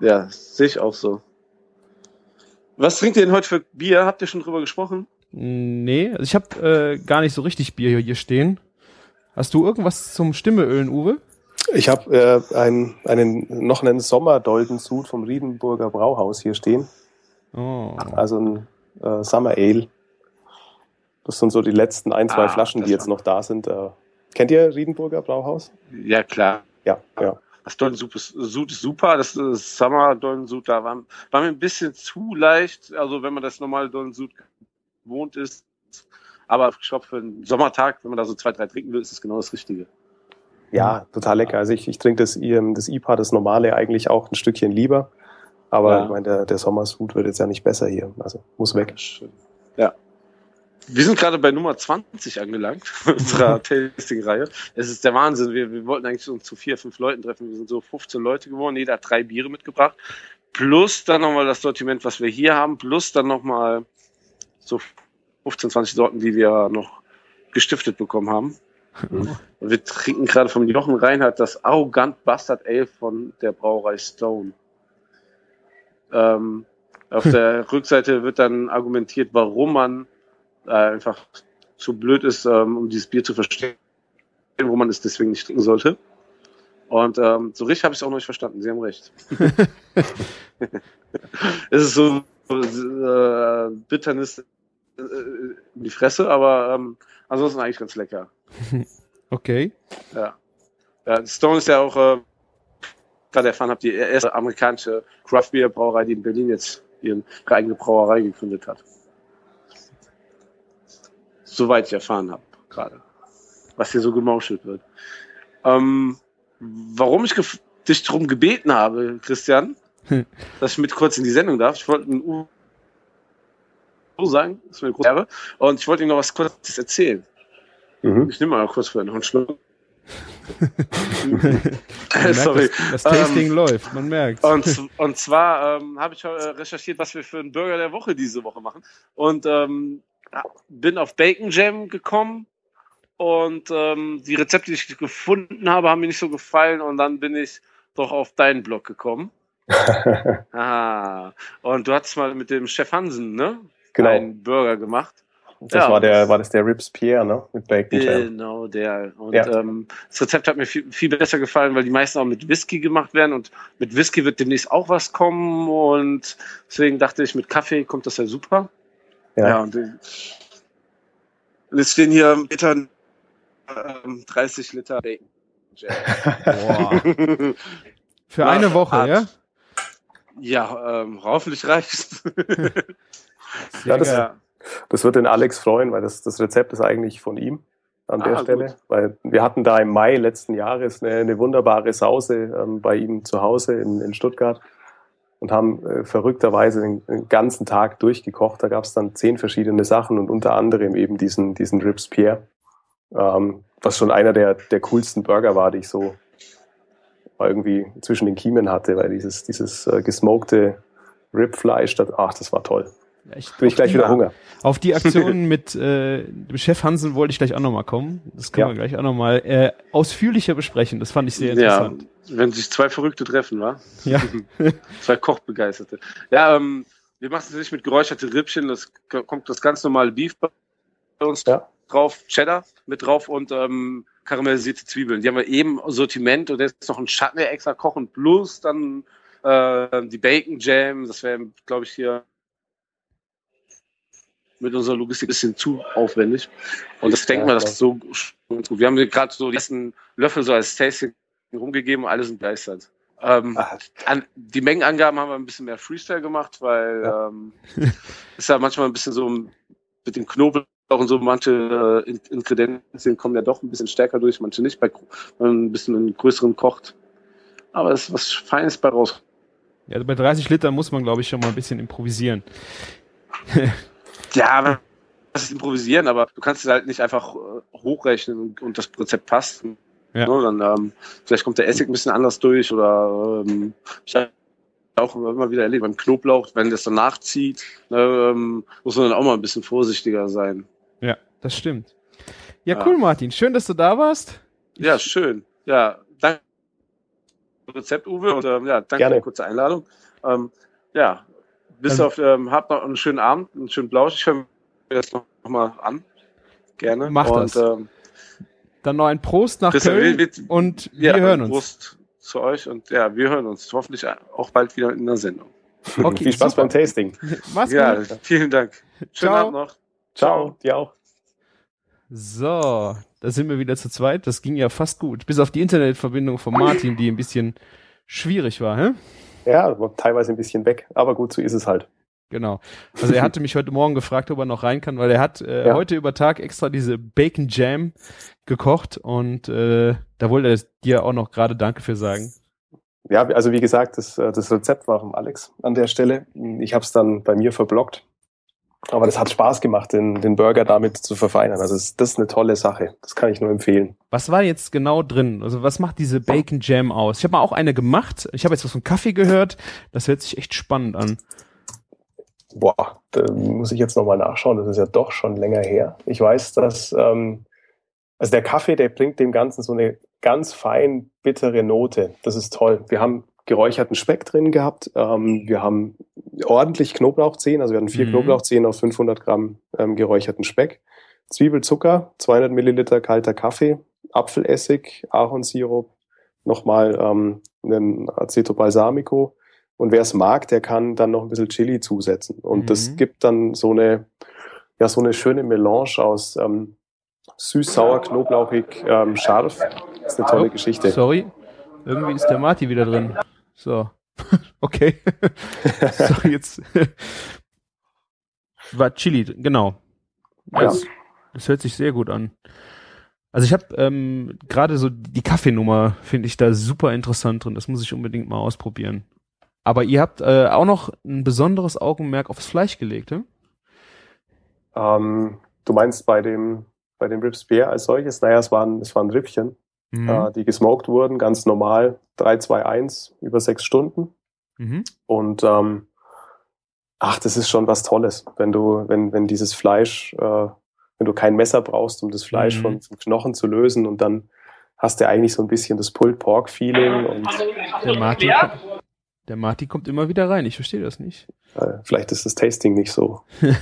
Ja, sehe ich auch so. Was trinkt ihr denn heute für Bier? Habt ihr schon drüber gesprochen? Nee, also ich habe äh, gar nicht so richtig Bier hier stehen. Hast du irgendwas zum Stimmeölen, Uwe? Ich habe äh, einen, einen, noch einen Sommerdolden-Sud vom Riedenburger Brauhaus hier stehen. Oh. Also ein äh, Summer Ale. Das sind so die letzten ein, zwei ah, Flaschen, die jetzt noch da sind. Äh, kennt ihr Riedenburger Brauhaus? Ja, klar. Ja, ja. Das Dolden Sud ist, ist super. Das, das Summer Dolden Sud, da war, war mir ein bisschen zu leicht. Also wenn man das normale Dolden Sud gewohnt ist. Aber ich glaube, für einen Sommertag, wenn man da so zwei, drei trinken will, ist es genau das Richtige. Ja, total lecker. Also ich, ich trinke das, das IPA, das normale, eigentlich auch ein Stückchen lieber. Aber ja. ich meine, der, der Sommersud wird jetzt ja nicht besser hier. Also muss weg. Ja. Wir sind gerade bei Nummer 20 angelangt, *laughs* unserer *laughs* Tasting-Reihe. Es ist der Wahnsinn. Wir, wir wollten eigentlich uns zu vier, fünf Leuten treffen. Wir sind so 15 Leute geworden. Jeder hat drei Biere mitgebracht. Plus dann nochmal das Sortiment, was wir hier haben. Plus dann nochmal so 15, 20 Sorten, die wir noch gestiftet bekommen haben. Mhm. Wir trinken gerade vom Jochen Reinhardt das Arrogant Bastard Ale von der Brauerei Stone. Ähm, auf der Rückseite wird dann argumentiert, warum man äh, einfach zu blöd ist, ähm, um dieses Bier zu verstehen, wo man es deswegen nicht trinken sollte. Und ähm, so richtig habe ich es auch noch nicht verstanden. Sie haben recht. *laughs* es ist so äh, Bitternis äh, in die Fresse, aber ähm, ansonsten eigentlich ganz lecker. *laughs* Okay. Ja. ja Stone ist ja auch äh, gerade erfahren habe, die erste amerikanische Craft Beer Brauerei, die in Berlin jetzt ihre eigene Brauerei gegründet hat. Soweit ich erfahren habe, gerade. Was hier so gemauschelt wird. Ähm, warum ich dich darum gebeten habe, Christian, *laughs* dass ich mit kurz in die Sendung darf. Ich wollte ein U sagen, das ist mir eine große Ehre. Und ich wollte Ihnen noch was Kurzes erzählen. Mhm. Ich nehme mal kurz für einen Schluck. Sorry. Das, das Tasting ähm, läuft, man merkt. Und, und zwar ähm, habe ich äh, recherchiert, was wir für einen Burger der Woche diese Woche machen. Und ähm, bin auf Bacon Jam gekommen. Und ähm, die Rezepte, die ich gefunden habe, haben mir nicht so gefallen. Und dann bin ich doch auf deinen Blog gekommen. *laughs* ah, und du hattest mal mit dem Chef Hansen, ne? Genau. Einen Burger gemacht. Das ja, war der, war das der Rips Pierre, ne? Mit Bacon Jam. Genau, der. Und ja. ähm, das Rezept hat mir viel, viel besser gefallen, weil die meisten auch mit Whisky gemacht werden und mit Whisky wird demnächst auch was kommen und deswegen dachte ich, mit Kaffee kommt das ja super. Ja, ja und, jetzt stehen hier Liter, ähm, 30 Liter Bacon Jam. Boah. Für eine Woche, hart. ja? Ja, ähm, hoffentlich reicht's. ja, das, ja. Das wird den Alex freuen, weil das, das Rezept ist eigentlich von ihm an der ah, Stelle. Gut. Weil wir hatten da im Mai letzten Jahres eine, eine wunderbare Sause ähm, bei ihm zu Hause in, in Stuttgart und haben äh, verrückterweise den, den, ganzen Tag durchgekocht. Da gab es dann zehn verschiedene Sachen und unter anderem eben diesen, diesen Rips Pierre, ähm, was schon einer der, der coolsten Burger war, die ich so irgendwie zwischen den Kiemen hatte, weil dieses, dieses äh, gesmokte Ribfleisch, das, ach, das war toll. Ich kriege gleich wieder Hunger. Auf die *laughs* Aktion mit äh, dem Chef Hansen wollte ich gleich auch nochmal kommen. Das können ja. wir gleich auch nochmal äh, ausführlicher besprechen. Das fand ich sehr interessant. Ja, wenn sich zwei Verrückte treffen, wa? Ja. *laughs* zwei Kochbegeisterte. Ja, ähm, wir machen es nicht mit geräucherte Rippchen. Das kommt das ganz normale Beef bei uns ja. drauf, Cheddar mit drauf und ähm, karamellisierte Zwiebeln. Die haben wir eben Sortiment und jetzt noch ein Schatten extra kochen plus dann äh, die Bacon Jam. Das wäre, glaube ich, hier mit unserer Logistik ein bisschen zu aufwendig. Und das denkt ja, man, das ist so gut. Wir haben gerade so die ersten Löffel so als Tasting rumgegeben, alle sind begeistert. Ähm, an, die Mengenangaben haben wir ein bisschen mehr Freestyle gemacht, weil ja. ähm, *laughs* ist ja manchmal ein bisschen so mit dem Knoblauch und so, manche äh, Ingredienzien kommen ja doch ein bisschen stärker durch, manche nicht, bei, wenn man ein bisschen einen größeren kocht. Aber es ist was Feines bei raus. Ja, also bei 30 Liter muss man, glaube ich, schon mal ein bisschen improvisieren. *laughs* Ja, das ist improvisieren, aber du kannst es halt nicht einfach äh, hochrechnen und, und das Rezept passt. Ja. Ne, dann, ähm, vielleicht kommt der Essig ein bisschen anders durch oder ähm, ich habe auch immer wieder erlebt beim Knoblauch, wenn das dann nachzieht, ne, ähm, muss man dann auch mal ein bisschen vorsichtiger sein. Ja, das stimmt. Ja, Ja. cool, Martin. Schön, dass du da warst. Ja, schön. Ja, danke für das Rezept, Uwe, und ähm, ja, danke Gerne. für die kurze Einladung. Ähm, ja, bis Dann- auf, ähm, habt noch einen schönen Abend, einen schönen Blausch. Ich höre mir das noch, noch mal an. Gerne. Mach und, das. Ähm, Dann noch ein Prost nach bis Köln wir, wir, und wir ja, hören uns. Prost zu euch und ja, wir hören uns hoffentlich auch bald wieder in der Sendung. *laughs* Okay, Viel Spaß super. beim Tasting. *laughs* Mach's ja, gut. vielen Dank. Schönen Ciao. Abend noch. Ciao, dir auch. So, da sind wir wieder zu zweit. Das ging ja fast gut. Bis auf die Internetverbindung von Martin, die ein bisschen schwierig war, hä? Ja, teilweise ein bisschen weg, aber gut, so ist es halt. Genau. Also er hatte mich heute Morgen gefragt, ob er noch rein kann, weil er hat äh, Ja. heute über Tag extra diese Bacon Jam gekocht und äh, da wollte er dir auch noch gerade Danke für sagen. Ja, also wie gesagt, das, äh, das Rezept war vom Alex an der Stelle. Ich habe es dann bei mir verblockt. Aber das hat Spaß gemacht, den, den Burger damit zu verfeinern. Also das, das ist eine tolle Sache. Das kann ich nur empfehlen. Was war jetzt genau drin? Also was macht diese Bacon Jam aus? Ich habe mal auch eine gemacht. Ich habe jetzt was von Kaffee gehört. Das hört sich echt spannend an. Boah, da muss ich jetzt nochmal nachschauen. Das ist ja doch schon länger her. Ich weiß, dass ähm, also der Kaffee, der bringt dem Ganzen so eine ganz fein bittere Note. Das ist toll. Wir haben geräucherten Speck drin gehabt. Ähm, wir haben ordentlich Knoblauchzehen. Also wir hatten vier Mhm. Knoblauchzehen auf 500 Gramm ähm, geräucherten Speck. Zwiebelzucker, 200 Milliliter kalter Kaffee, Apfelessig, Ahornsirup, nochmal ähm, einen Acetobalsamico. Und wer es mag, der kann dann noch ein bisschen Chili zusetzen. Und Mhm. das gibt dann so eine, ja, so eine schöne Melange aus ähm, süß, sauer, knoblauchig, ähm, scharf. Das ist eine tolle Geschichte. Sorry. Irgendwie ist der Marty wieder drin. So. *laughs* okay. *laughs* so, jetzt. *laughs* War Chili, genau. Ja. Das, das hört sich sehr gut an. Also ich habe ähm, gerade so die Kaffeenummer finde ich da super interessant drin. Das muss ich unbedingt mal ausprobieren. Aber ihr habt äh, auch noch ein besonderes Augenmerk aufs Fleisch gelegt, ne? Ähm, du meinst bei dem, bei dem Ribs Beer als solches? Naja, es waren, es waren Rippchen, Mhm. äh, die gesmoked wurden, ganz normal, 3, 2, 1, über sechs Stunden. Mhm. Und ähm, ach, das ist schon was Tolles, wenn du, wenn, wenn dieses Fleisch, äh, wenn du kein Messer brauchst, um das Fleisch Mhm. vom, vom Knochen zu lösen und dann hast du eigentlich so ein bisschen das Pulled Pork Feeling und Der Marty, der Marty kommt immer wieder rein. Ich verstehe das nicht. äh, vielleicht ist das Tasting nicht so. *laughs*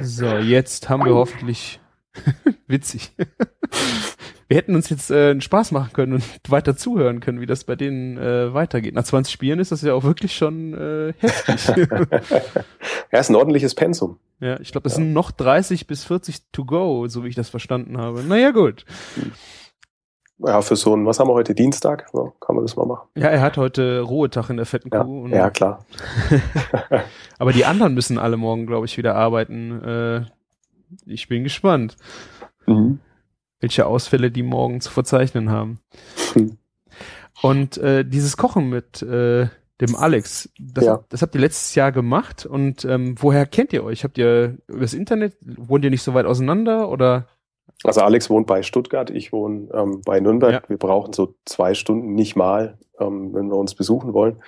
So, jetzt haben wir *laughs* hoffentlich *laughs* witzig. Wir hätten uns jetzt äh, einen Spaß machen können und *laughs* weiter zuhören können, wie das bei denen äh, weitergeht. Nach 20 Spielen ist das ja auch wirklich schon äh, heftig. *laughs* ja, ist ein ordentliches Pensum. ja, ich glaube, das sind noch 30 bis 40 to go, so wie ich das verstanden habe. Naja, gut. Ja, für so ein, was haben wir heute, Dienstag? Ja, kann man das mal machen. Ja, er hat heute Ruhetag in der fetten Ja, Kuh. und- ja klar. *laughs* Aber die anderen müssen alle morgen, glaube ich, wieder arbeiten. Äh, ich bin gespannt, Mhm. Welche Ausfälle die morgen zu verzeichnen haben. Hm. Und äh, dieses Kochen mit äh, dem Alex, das, Ja. das habt ihr letztes Jahr gemacht. Und ähm, woher kennt ihr euch? Habt ihr übers Internet, wohnt ihr nicht so weit auseinander oder? Also Alex wohnt bei Stuttgart, ich wohne ähm, bei Nürnberg. Ja. Wir brauchen so zwei Stunden nicht mal, ähm, wenn wir uns besuchen wollen.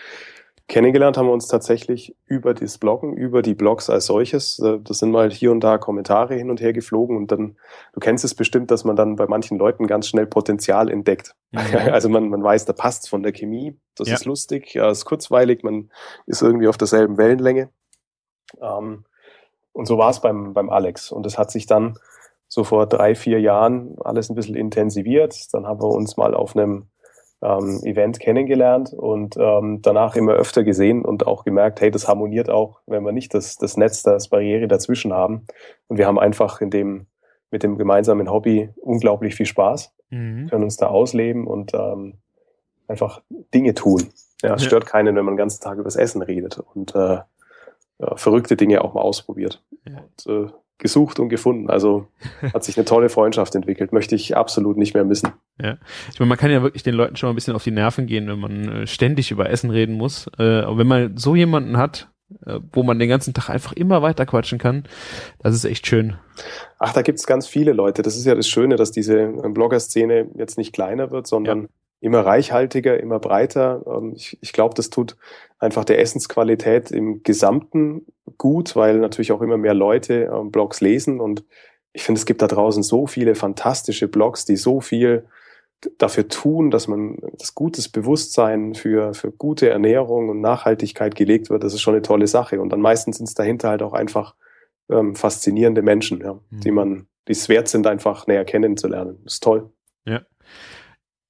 Kennengelernt haben wir uns tatsächlich über das Bloggen, über die Blogs als solches. Äh, Das sind mal hier und da Kommentare hin und her geflogen und dann, du kennst es bestimmt, dass man dann bei manchen Leuten ganz schnell Potenzial entdeckt. *laughs* Also man, man weiß, da passt von der Chemie, das Ja. ist lustig, ja, ist kurzweilig, man ist irgendwie auf derselben Wellenlänge. Ähm, und so war es beim, beim Alex. Und es hat sich dann so vor drei, vier Jahren alles ein bisschen intensiviert. Dann haben wir uns mal auf einem ähm, Event kennengelernt und ähm, danach immer öfter gesehen und auch gemerkt, hey, das harmoniert auch, wenn wir nicht das, das Netz, das Barriere dazwischen haben. Und wir haben einfach in dem, mit dem gemeinsamen Hobby unglaublich viel Spaß, Mhm. können uns da ausleben und ähm, einfach Dinge tun. Ja, es stört keinen, wenn man den ganzen Tag über das Essen redet und äh, ja, verrückte Dinge auch mal ausprobiert. Und, äh, gesucht und gefunden. Also *laughs* hat sich eine tolle Freundschaft entwickelt. Möchte ich absolut nicht mehr missen. Ich meine, man kann ja wirklich den Leuten schon mal ein bisschen auf die Nerven gehen, wenn man äh, ständig über Essen reden muss. Äh, aber wenn man so jemanden hat, äh, wo man den ganzen Tag einfach immer weiter quatschen kann. Das ist echt schön. Ach, da gibt's ganz viele Leute. Das ist ja das Schöne, dass diese Blogger-Szene jetzt nicht kleiner wird, sondern ja. Immer reichhaltiger, immer breiter. Ähm, ich, ich glaube, das tut einfach der Essensqualität im Gesamten gut, weil natürlich auch immer mehr Leute ähm, Blogs lesen und ich finde, es gibt da draußen so viele fantastische Blogs, die so viel dafür tun, dass man das gutes Bewusstsein für, für gute Ernährung und Nachhaltigkeit gelegt wird, das ist schon eine tolle Sache. Und dann meistens sind es dahinter halt auch einfach ähm, faszinierende Menschen, ja, mhm. die man, die es wert sind, einfach näher kennenzulernen. Das ist toll. Ja.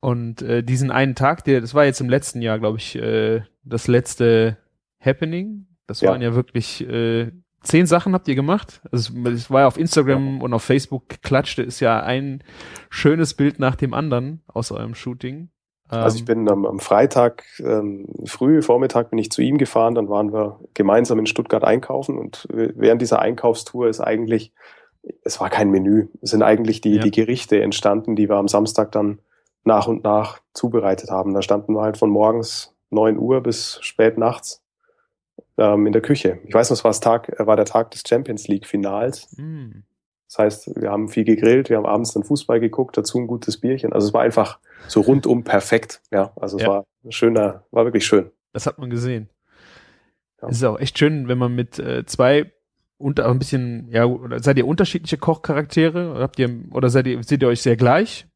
Und äh, diesen einen Tag, der, das war jetzt im letzten Jahr, glaube ich, äh, das letzte Happening. Das ja. waren ja wirklich äh, zehn Sachen habt ihr gemacht. Also es war ja auf Instagram ja. und auf Facebook klatschte ist ja ein schönes Bild nach dem anderen aus eurem Shooting. Also ich ähm, bin am, am Freitag ähm, früh, Vormittag bin ich zu ihm gefahren, dann waren wir gemeinsam in Stuttgart einkaufen und während dieser Einkaufstour ist eigentlich, es war kein Menü, es sind eigentlich die, ja. die Gerichte entstanden, die wir am Samstag dann nach und nach zubereitet haben. Da standen wir halt von morgens neun Uhr bis spät nachts ähm, in der Küche. Ich weiß noch, es war, Tag, war der Tag des Champions League Finals. Mm. Das heißt, wir haben viel gegrillt, wir haben abends dann Fußball geguckt, dazu ein gutes Bierchen. Also es war einfach so rundum perfekt. Ja, also es ja. war schöner, war wirklich schön. Das hat man gesehen. Ja. Es ist auch echt schön, wenn man mit äh, zwei und ein bisschen, ja, seid ihr unterschiedliche Kochcharaktere? Oder habt ihr, oder seid ihr, seht ihr euch sehr gleich?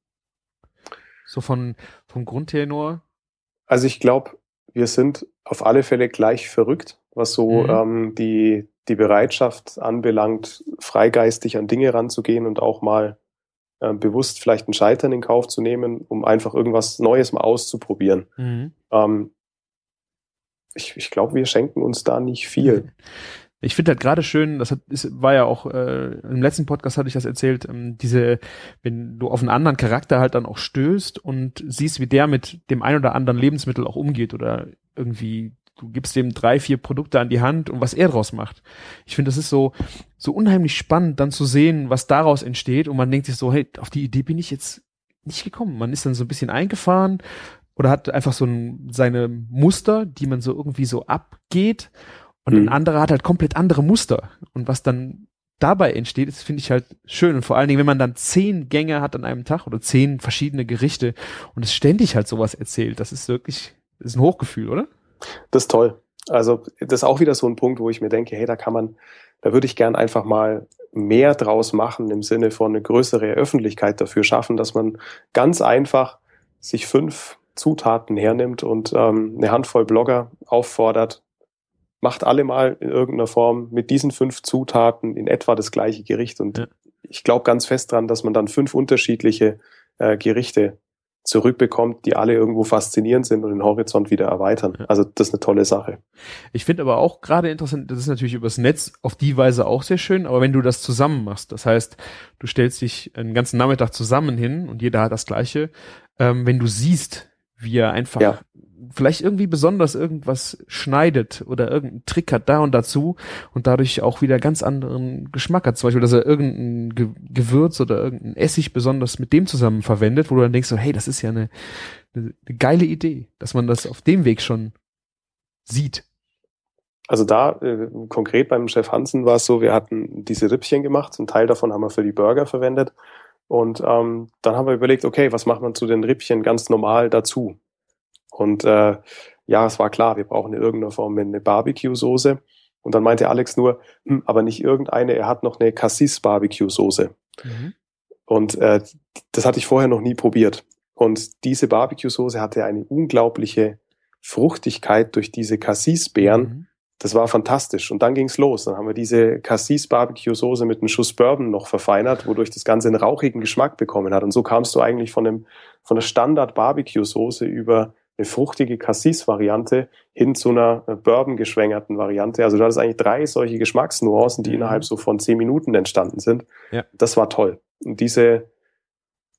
So von, vom Grundtenor? Also ich glaube, wir sind auf alle Fälle gleich verrückt was so mhm. ähm, die, die Bereitschaft anbelangt, freigeistig an Dinge ranzugehen und auch mal äh, bewusst vielleicht ein Scheitern in Kauf zu nehmen, um einfach irgendwas Neues mal auszuprobieren. Mhm. Ähm, ich ich glaube, wir schenken uns da nicht viel. *laughs* Ich finde halt gerade schön, das hat, ist, war ja auch, äh, im letzten Podcast hatte ich das erzählt, ähm, diese, wenn du auf einen anderen Charakter halt dann auch stößt und siehst, wie der mit dem ein oder anderen Lebensmittel auch umgeht oder irgendwie du gibst dem drei, vier Produkte an die Hand und was er draus macht. Ich finde, das ist so, so unheimlich spannend, dann zu sehen, was daraus entsteht und man denkt sich so, hey, auf die Idee bin ich jetzt nicht gekommen. Man ist dann so ein bisschen eingefahren oder hat einfach so ein, seine Muster, die man so irgendwie so abgeht und mhm. ein anderer hat halt komplett andere Muster und was dann dabei entsteht, das finde ich halt schön. Und vor allen Dingen, wenn man dann zehn Gänge hat an einem Tag oder zehn verschiedene Gerichte und es ständig halt sowas erzählt, das ist wirklich, das ist ein Hochgefühl, oder? Das ist toll. Also das ist auch wieder so ein Punkt, wo ich mir denke, hey, da kann man, da würde ich gern einfach mal mehr draus machen im Sinne von eine größere Öffentlichkeit dafür schaffen, dass man ganz einfach sich fünf Zutaten hernimmt und ähm, eine Handvoll Blogger auffordert, macht alle mal in irgendeiner Form mit diesen fünf Zutaten in etwa das gleiche Gericht. Und ja. ich glaube ganz fest dran, dass man dann fünf unterschiedliche äh, Gerichte zurückbekommt, die alle irgendwo faszinierend sind und den Horizont wieder erweitern. Also das ist eine tolle Sache. Ich finde aber auch gerade interessant, das ist natürlich übers Netz auf die Weise auch sehr schön, aber wenn du das zusammen machst, das heißt, du stellst dich einen ganzen Nachmittag zusammen hin und jeder hat das Gleiche, ähm, wenn du siehst, wie er einfach ja vielleicht irgendwie besonders irgendwas schneidet oder irgendeinen Trick hat da und dazu und dadurch auch wieder ganz anderen Geschmack hat. Zum Beispiel, dass er irgendein Ge Gewürz oder irgendein Essig besonders mit dem zusammen verwendet, wo du dann denkst so, hey, das ist ja eine, eine, geile Idee, dass man das auf dem Weg schon sieht. Also da äh, konkret beim Chef Hansen war es so, wir hatten diese Rippchen gemacht, ein Teil davon haben wir für die Burger verwendet und ähm, dann haben wir überlegt, okay, was macht man zu den Rippchen ganz normal dazu? Und äh, ja, es war klar, wir brauchen in irgendeiner Form eine Barbecue-Soße. Und dann meinte Alex nur, hm, aber nicht irgendeine, er hat noch eine Cassis-Barbecue-Soße. Mhm. Und äh, das hatte ich vorher noch nie probiert. Und diese Barbecue-Soße hatte eine unglaubliche Fruchtigkeit durch diese Cassis-Beeren. Mhm. Das war fantastisch. Und dann ging's los. Dann haben wir diese Cassis Barbecue Soße mit einem Schuss Bourbon noch verfeinert, wodurch das Ganze einen rauchigen Geschmack bekommen hat. Und so kamst du eigentlich von einem, von der Standard Barbecue Soße über eine fruchtige Cassis-Variante hin zu einer äh, Bourbon-geschwängerten Variante. Also du hattest eigentlich drei solche Geschmacksnuancen, die mhm. innerhalb so von zehn Minuten entstanden sind. Ja. Das war toll. Und diese,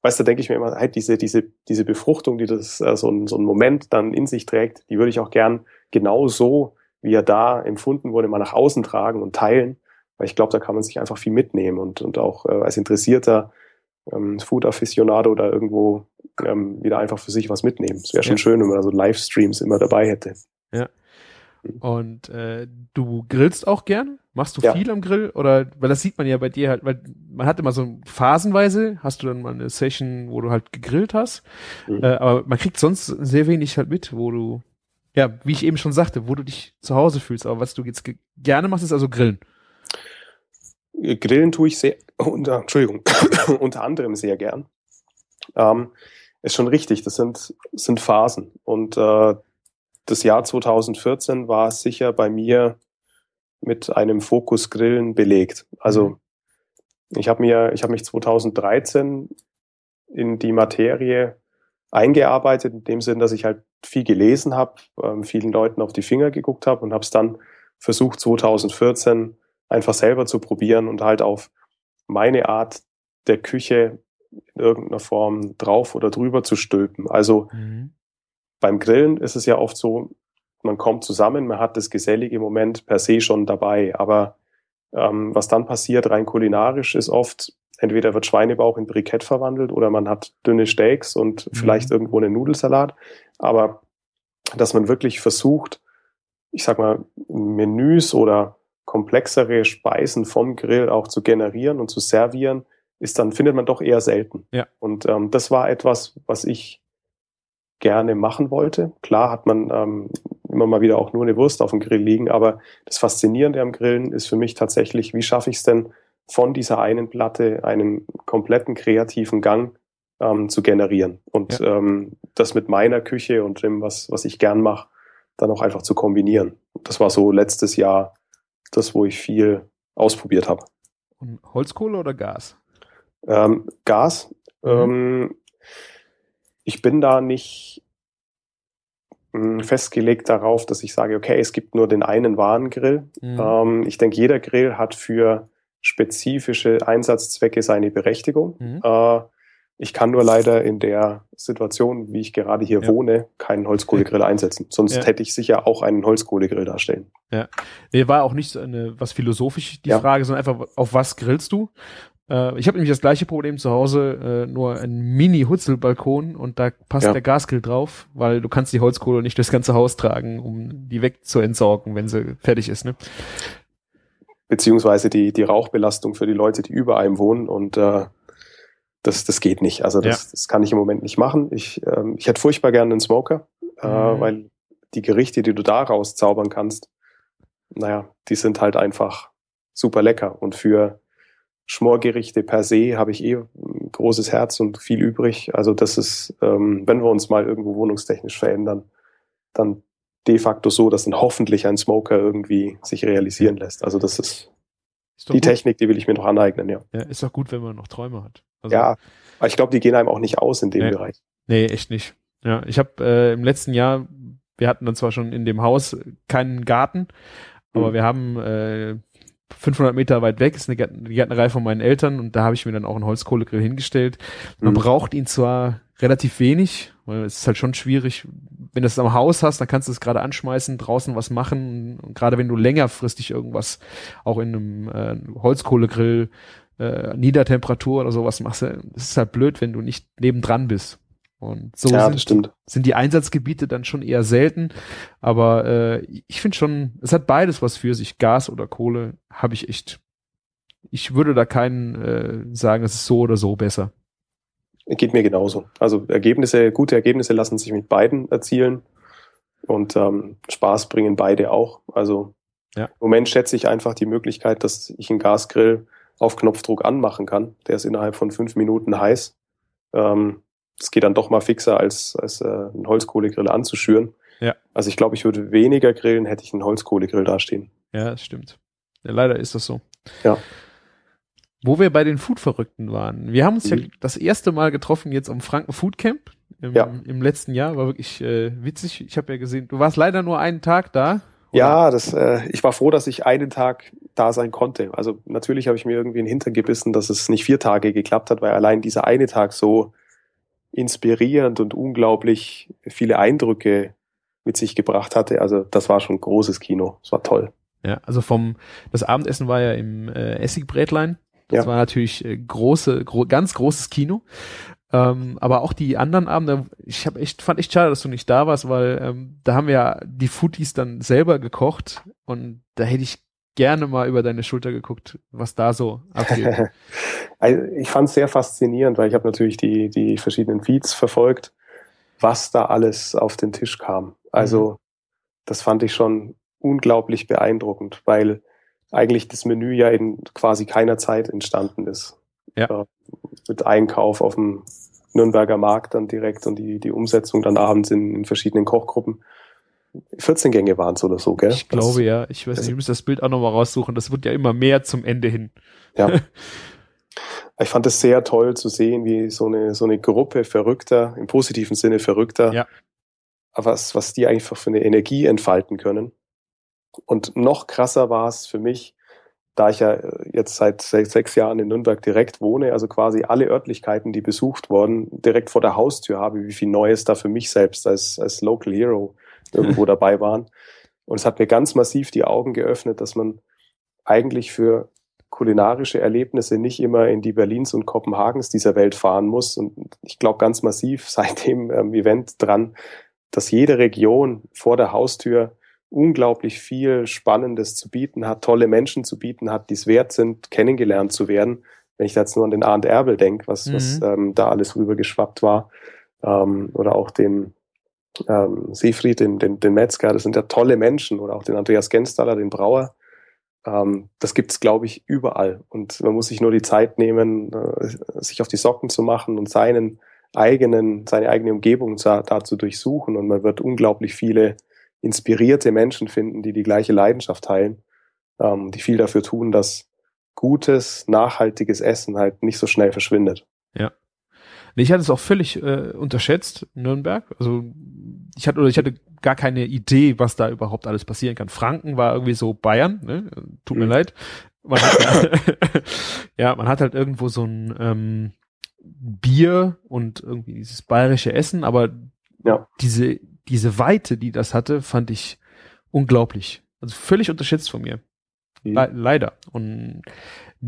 weißt du, denke ich mir immer, halt diese, diese, diese Befruchtung, die das äh, so, ein, so ein Moment dann in sich trägt, die würde ich auch gern genau so, wie er da empfunden wurde, mal nach außen tragen und teilen. Weil ich glaube, da kann man sich einfach viel mitnehmen und, und auch äh, als interessierter ähm, Food-Aficionado oder irgendwo ähm, wieder einfach für sich was mitnehmen. Es wäre schon ja. schön, wenn man so Livestreams immer dabei hätte. Ja. Und äh, du grillst auch gern? Machst du Ja. viel am Grill? Oder weil das sieht man ja bei dir halt, weil man hat immer so phasenweise, hast du dann mal eine Session, wo du halt gegrillt hast. Mhm. Äh, aber man kriegt sonst sehr wenig halt mit, wo du, ja, wie ich eben schon sagte, wo du dich zu Hause fühlst. Aber was du jetzt ge- gerne machst, ist also Grillen. Grillen tue ich sehr, unter, Entschuldigung, *coughs* unter anderem sehr gern. Ähm, ist schon richtig, das sind, sind Phasen. Und äh, das Jahr 2014 war sicher bei mir mit einem Fokus Grillen belegt. Also ich habe mir, ich habe mich 2013 in die Materie eingearbeitet, in dem Sinn, dass ich halt viel gelesen habe, ähm, vielen Leuten auf die Finger geguckt habe und habe es dann versucht 2014 einfach selber zu probieren und halt auf meine Art der Küche in irgendeiner Form drauf oder drüber zu stülpen. Also beim Grillen ist es ja oft so, man kommt zusammen, man hat das gesellige Moment per se schon dabei, aber ähm, was dann passiert rein kulinarisch ist oft, entweder wird Schweinebauch in Brikett verwandelt oder man hat dünne Steaks und Mhm. vielleicht irgendwo einen Nudelsalat, aber dass man wirklich versucht, ich sag mal, Menüs oder komplexere Speisen vom Grill auch zu generieren und zu servieren, ist dann, findet man doch eher selten. Ja. Und ähm, das war etwas, was ich gerne machen wollte. Klar hat man ähm, immer mal wieder auch nur eine Wurst auf dem Grill liegen, aber das Faszinierende am Grillen ist für mich tatsächlich, wie schaffe ich es denn, von dieser einen Platte einen kompletten kreativen Gang ähm, zu generieren und ähm, das mit meiner Küche und dem, was, was ich gern mache, dann auch einfach zu kombinieren. Das war so letztes Jahr das, wo ich viel ausprobiert habe. Und Holzkohle oder Gas? Ähm, Gas. Mhm. Ähm, ich bin da nicht mh, festgelegt darauf, dass ich sage, okay, es gibt nur den einen wahren Grill. Mhm. Ähm, ich denke, jeder Grill hat für spezifische Einsatzzwecke seine Berechtigung. Mhm. Äh, ich kann nur leider in der Situation, wie ich gerade hier Ja. wohne, keinen Holzkohlegrill einsetzen. Sonst Ja. hätte ich sicher auch einen Holzkohlegrill darstellen. Nee, war auch nicht so eine, was philosophisch die Ja. Frage, sondern einfach, auf was grillst du? Äh, ich habe nämlich das gleiche Problem zu Hause, äh, nur ein Mini-Hutzelbalkon und da passt Ja. der Gasgrill drauf, weil du kannst die Holzkohle nicht durchs ganze Haus tragen, um die wegzuentsorgen, wenn sie fertig ist. Ne? beziehungsweise die, die Rauchbelastung für die Leute, die über einem wohnen und äh, das, das geht nicht. Also das, das kann ich im Moment nicht machen. Ich, ähm, ich hätte furchtbar gerne einen Smoker, äh, Mhm. weil die Gerichte, die du da rauszaubern kannst, naja, die sind halt einfach super lecker. Und für Schmorgerichte per se habe ich eh ein großes Herz und viel übrig. Also das ist, ähm, wenn wir uns mal irgendwo wohnungstechnisch verändern, dann de facto so, dass dann hoffentlich ein Smoker irgendwie sich realisieren lässt. Also das ist die gut. Technik, die will ich mir noch aneignen, ja. Ja, ist doch gut, wenn man noch Träume hat. Also, Ja, aber ich glaube, die gehen einem auch nicht aus in dem Nee. Bereich. Nee, echt nicht. Ja, ich habe äh, im letzten Jahr, wir hatten dann zwar schon in dem Haus keinen Garten, aber Mhm. wir haben äh, 500 Meter weit weg, ist eine Gärtnerei von meinen Eltern und da habe ich mir dann auch einen Holzkohlegrill hingestellt. Man Mhm. braucht ihn zwar relativ wenig, weil es ist halt schon schwierig, wenn du es am Haus hast, dann kannst du es gerade anschmeißen, draußen was machen und gerade wenn du längerfristig irgendwas auch in einem äh, Holzkohlegrill äh, Niedertemperatur oder sowas machst, äh, es ist halt blöd, wenn du nicht nebendran bist. Und so ja, sind, sind die Einsatzgebiete dann schon eher selten. Aber äh, ich finde schon, es hat beides was für sich. Gas oder Kohle habe ich echt. Ich würde da keinen äh, sagen, es ist so oder so besser. Geht mir genauso. Also Ergebnisse, gute Ergebnisse lassen sich mit beiden erzielen und ähm, Spaß bringen beide auch. Also Ja. im Moment schätze ich einfach die Möglichkeit, dass ich einen Gasgrill auf Knopfdruck anmachen kann. Der ist innerhalb von fünf Minuten heiß. Ähm, das geht dann doch mal fixer, als, als äh, einen Holzkohlegrill anzuschüren. Ja. Also ich glaube, ich würde weniger grillen, hätte ich einen Holzkohlegrill dastehen. Ja, das stimmt. Ja, leider ist das so. Ja. Wo wir bei den Food-Verrückten waren. Wir haben uns ja Mhm. das erste Mal getroffen jetzt am Franken Food Camp im, Ja. im letzten Jahr. War wirklich äh, witzig. Ich habe ja gesehen, du warst leider nur einen Tag da. oder? Ja, das, äh, ich war froh, dass ich einen Tag da sein konnte. Also natürlich habe ich mir irgendwie in den Hintern gebissen, dass es nicht vier Tage geklappt hat, weil allein dieser eine Tag so inspirierend und unglaublich viele Eindrücke mit sich gebracht hatte. Also das war schon großes Kino. Das war toll. Ja, also vom, das Abendessen war ja im äh, Essigbrätlein. Das Ja. war natürlich äh, große, gro ganz großes Kino. Ähm, aber auch die anderen Abende, ich habe echt, fand echt schade, dass du nicht da warst, weil ähm, da haben wir ja die Footies dann selber gekocht und da hätte ich gerne mal über deine Schulter geguckt, was da so abgeht. *laughs* Also, ich fand es sehr faszinierend, weil ich habe natürlich die, die verschiedenen Feeds verfolgt, was da alles auf den Tisch kam. Also mhm. das fand ich schon unglaublich beeindruckend, weil eigentlich das Menü ja in quasi keiner Zeit entstanden ist. Ja. Äh, mit Einkauf auf dem Nürnberger Markt dann direkt und die, die Umsetzung dann abends in, in verschiedenen Kochgruppen. 14 Gänge waren es oder so, gell? Ich glaube das, ja. Ich weiß nicht, ich muss das Bild auch nochmal raussuchen. Das wird ja immer mehr zum Ende hin. Ja. *laughs* ich fand es sehr toll zu sehen, wie so eine, so eine Gruppe Verrückter, im positiven Sinne Verrückter, ja. was, was die einfach für eine Energie entfalten können. Und noch krasser war es für mich, da ich ja jetzt seit sechs Jahren in Nürnberg direkt wohne, also quasi alle Örtlichkeiten, die besucht wurden, direkt vor der Haustür habe, wie viel Neues da für mich selbst als, als Local Hero irgendwo *laughs* dabei waren. Und es hat mir ganz massiv die Augen geöffnet, dass man eigentlich für kulinarische Erlebnisse nicht immer in die Berlins und Kopenhagens dieser Welt fahren muss. Und ich glaube ganz massiv *laughs* seit dem ähm, Event dran, dass jede Region vor der Haustür unglaublich viel Spannendes zu bieten hat, tolle Menschen zu bieten hat, die es wert sind, kennengelernt zu werden. Wenn ich jetzt nur an den Arndt Erbel denke, was, mhm. was ähm, da alles rübergeschwappt war, ähm, oder auch den ähm, Siegfried, den, den, den Metzger, das sind ja tolle Menschen, oder auch den Andreas Genstaller, den Brauer. Ähm, das gibt's, glaube ich, überall. Und man muss sich nur die Zeit nehmen, äh, sich auf die Socken zu machen und seinen eigenen, seine eigene Umgebung da, da zu durchsuchen. Und man wird unglaublich viele inspirierte Menschen finden, die die gleiche Leidenschaft teilen, ähm, die viel dafür tun, dass gutes, nachhaltiges Essen halt nicht so schnell verschwindet. Ja. Ich hatte es auch völlig äh, unterschätzt, Nürnberg. Also ich hatte oder ich hatte gar keine Idee, was da überhaupt alles passieren kann. Franken war irgendwie so Bayern, ne? Tut mir mhm. leid. Man hat, *laughs* ja, man hat halt irgendwo so ein ähm, Bier und irgendwie dieses bayerische Essen, aber ja. diese diese Weite, die das hatte, fand ich unglaublich. Also völlig unterschätzt von mir. Mhm. Le leider. Und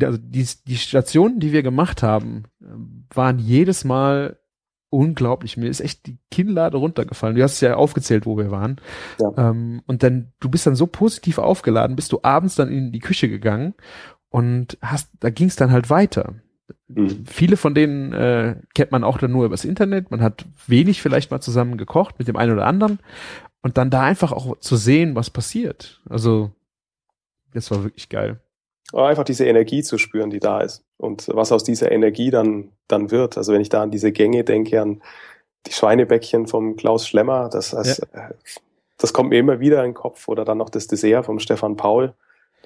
also die, die Stationen, die wir gemacht haben, waren jedes Mal unglaublich. Mir ist echt die Kinnlade runtergefallen. Du hast es ja aufgezählt, wo wir waren. Ja. Ähm, und dann, du bist dann so positiv aufgeladen, bist du abends dann in die Küche gegangen und hast, da ging es dann halt weiter. Mhm. Viele von denen äh, kennt man auch dann nur übers Internet. Man hat wenig vielleicht mal zusammen gekocht mit dem einen oder anderen. Und dann da einfach auch zu sehen, was passiert. Also, das war wirklich geil. Einfach diese Energie zu spüren, die da ist. Und was aus dieser Energie dann, dann wird. Also wenn ich da an diese Gänge denke, an die Schweinebäckchen vom Klaus Schlemmer, das, das, ja. das kommt mir immer wieder in den Kopf. Oder dann noch das Dessert vom Stefan Paul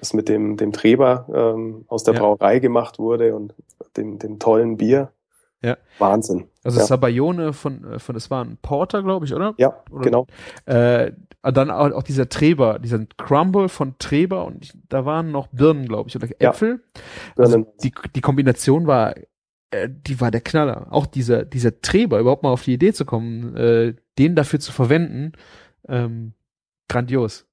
das mit dem, dem Treber ähm, aus der ja. Brauerei gemacht wurde und dem, dem tollen Bier. Ja. Wahnsinn. Also ja. Sabayone von, äh, von, das war ein Porter, glaube ich, oder? Ja, oder, genau. Äh, dann auch, auch, dieser Treber, dieser Crumble von Treber und ich, da waren noch Birnen, glaube ich, oder Äpfel. Ja. Also die, die Kombination war, äh, die war der Knaller. Auch dieser, dieser Treber, überhaupt mal auf die Idee zu kommen, äh, den dafür zu verwenden, ähm, grandios.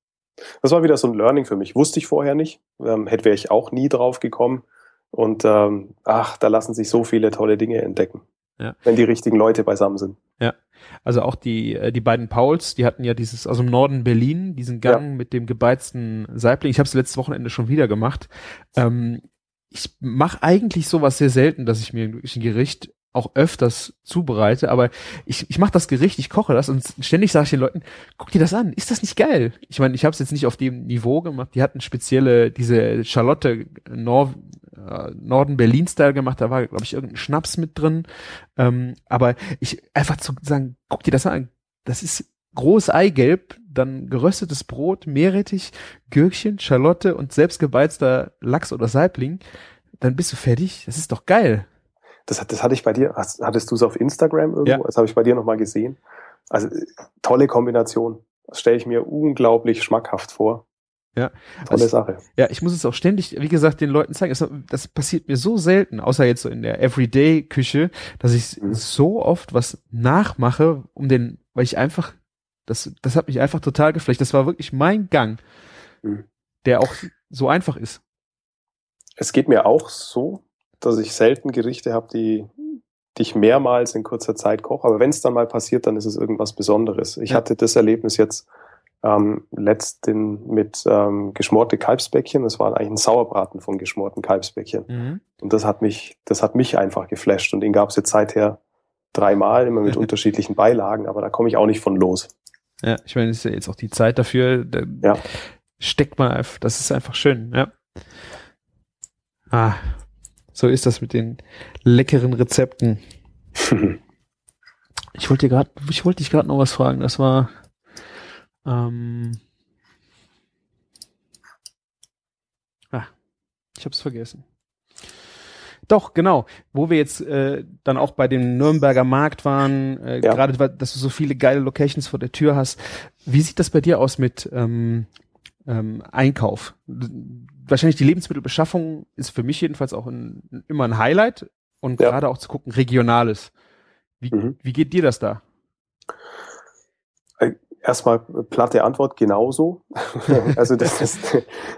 Das war wieder so ein Learning für mich. Wusste ich vorher nicht. Ähm, hätte wäre ich auch nie drauf gekommen. Und ähm, ach, da lassen sich so viele tolle Dinge entdecken. Ja. Wenn die richtigen Leute beisammen sind. Ja. Also auch die, äh, die beiden Pauls, die hatten ja dieses, also im Norden Berlin, diesen Gang ja. mit dem gebeizten Saibling. Ich habe es letztes Wochenende schon wieder gemacht. Ähm, ich mache eigentlich sowas sehr selten, dass ich mir ein Gericht auch öfters zubereite, aber ich, ich mache das Gericht, ich koche das und ständig sage ich den Leuten, guck dir das an, ist das nicht geil? Ich meine, ich habe es jetzt nicht auf dem Niveau gemacht, die hatten spezielle, diese Charlotte Nor äh, Norden Berlin-Style gemacht, da war, glaube ich, irgendein Schnaps mit drin, ähm, aber ich einfach zu sagen, guck dir das an, das ist groß Eigelb, dann geröstetes Brot, Meerrettich, Gürkchen, Schalotte und selbstgebeizter Lachs oder Saibling, dann bist du fertig, das ist doch geil. Das, das hatte ich bei dir, hattest du es auf Instagram irgendwo? Ja. Das habe ich bei dir nochmal gesehen. Also tolle Kombination. Das stelle ich mir unglaublich schmackhaft vor. Ja. Tolle also, Sache. Ja, ich muss es auch ständig, wie gesagt, den Leuten zeigen. Das, das passiert mir so selten, außer jetzt so in der Everyday-Küche, dass ich mhm. so oft was nachmache, um den, weil ich einfach, das, das hat mich einfach total geflecht. Das war wirklich mein Gang, mhm. der auch so einfach ist. Es geht mir auch so, dass ich selten Gerichte habe, die, die ich mehrmals in kurzer Zeit koche. Aber wenn es dann mal passiert, dann ist es irgendwas Besonderes. Ich Ja. hatte das Erlebnis jetzt ähm, letzten mit ähm, geschmorte Kalbsbäckchen. Das war eigentlich ein Sauerbraten von geschmorten Kalbsbäckchen. Mhm. Und das hat mich, das hat mich einfach geflasht. Und den gab es jetzt seither dreimal, immer mit *laughs* unterschiedlichen Beilagen, aber da komme ich auch nicht von los. Ja, ich meine, es ist ja jetzt auch die Zeit dafür. Da Ja. steckt man einfach, das ist einfach schön, ja. Ah, so ist das mit den leckeren Rezepten. *laughs* Ich wollte gerade, ich wollte dich gerade noch was fragen. Das war, ähm, ah, ich habe es vergessen. Doch, genau. Wo wir jetzt äh, dann auch bei dem Nürnberger Markt waren, äh, Ja. gerade, dass du so viele geile Locations vor der Tür hast. Wie sieht das bei dir aus mit ähm, ähm, Einkauf? Wahrscheinlich die Lebensmittelbeschaffung ist für mich jedenfalls auch ein, immer ein Highlight und Ja. gerade auch zu gucken, regionales. Wie, Mhm. wie geht dir das da? Erstmal platte Antwort, genauso. *laughs* also das, das,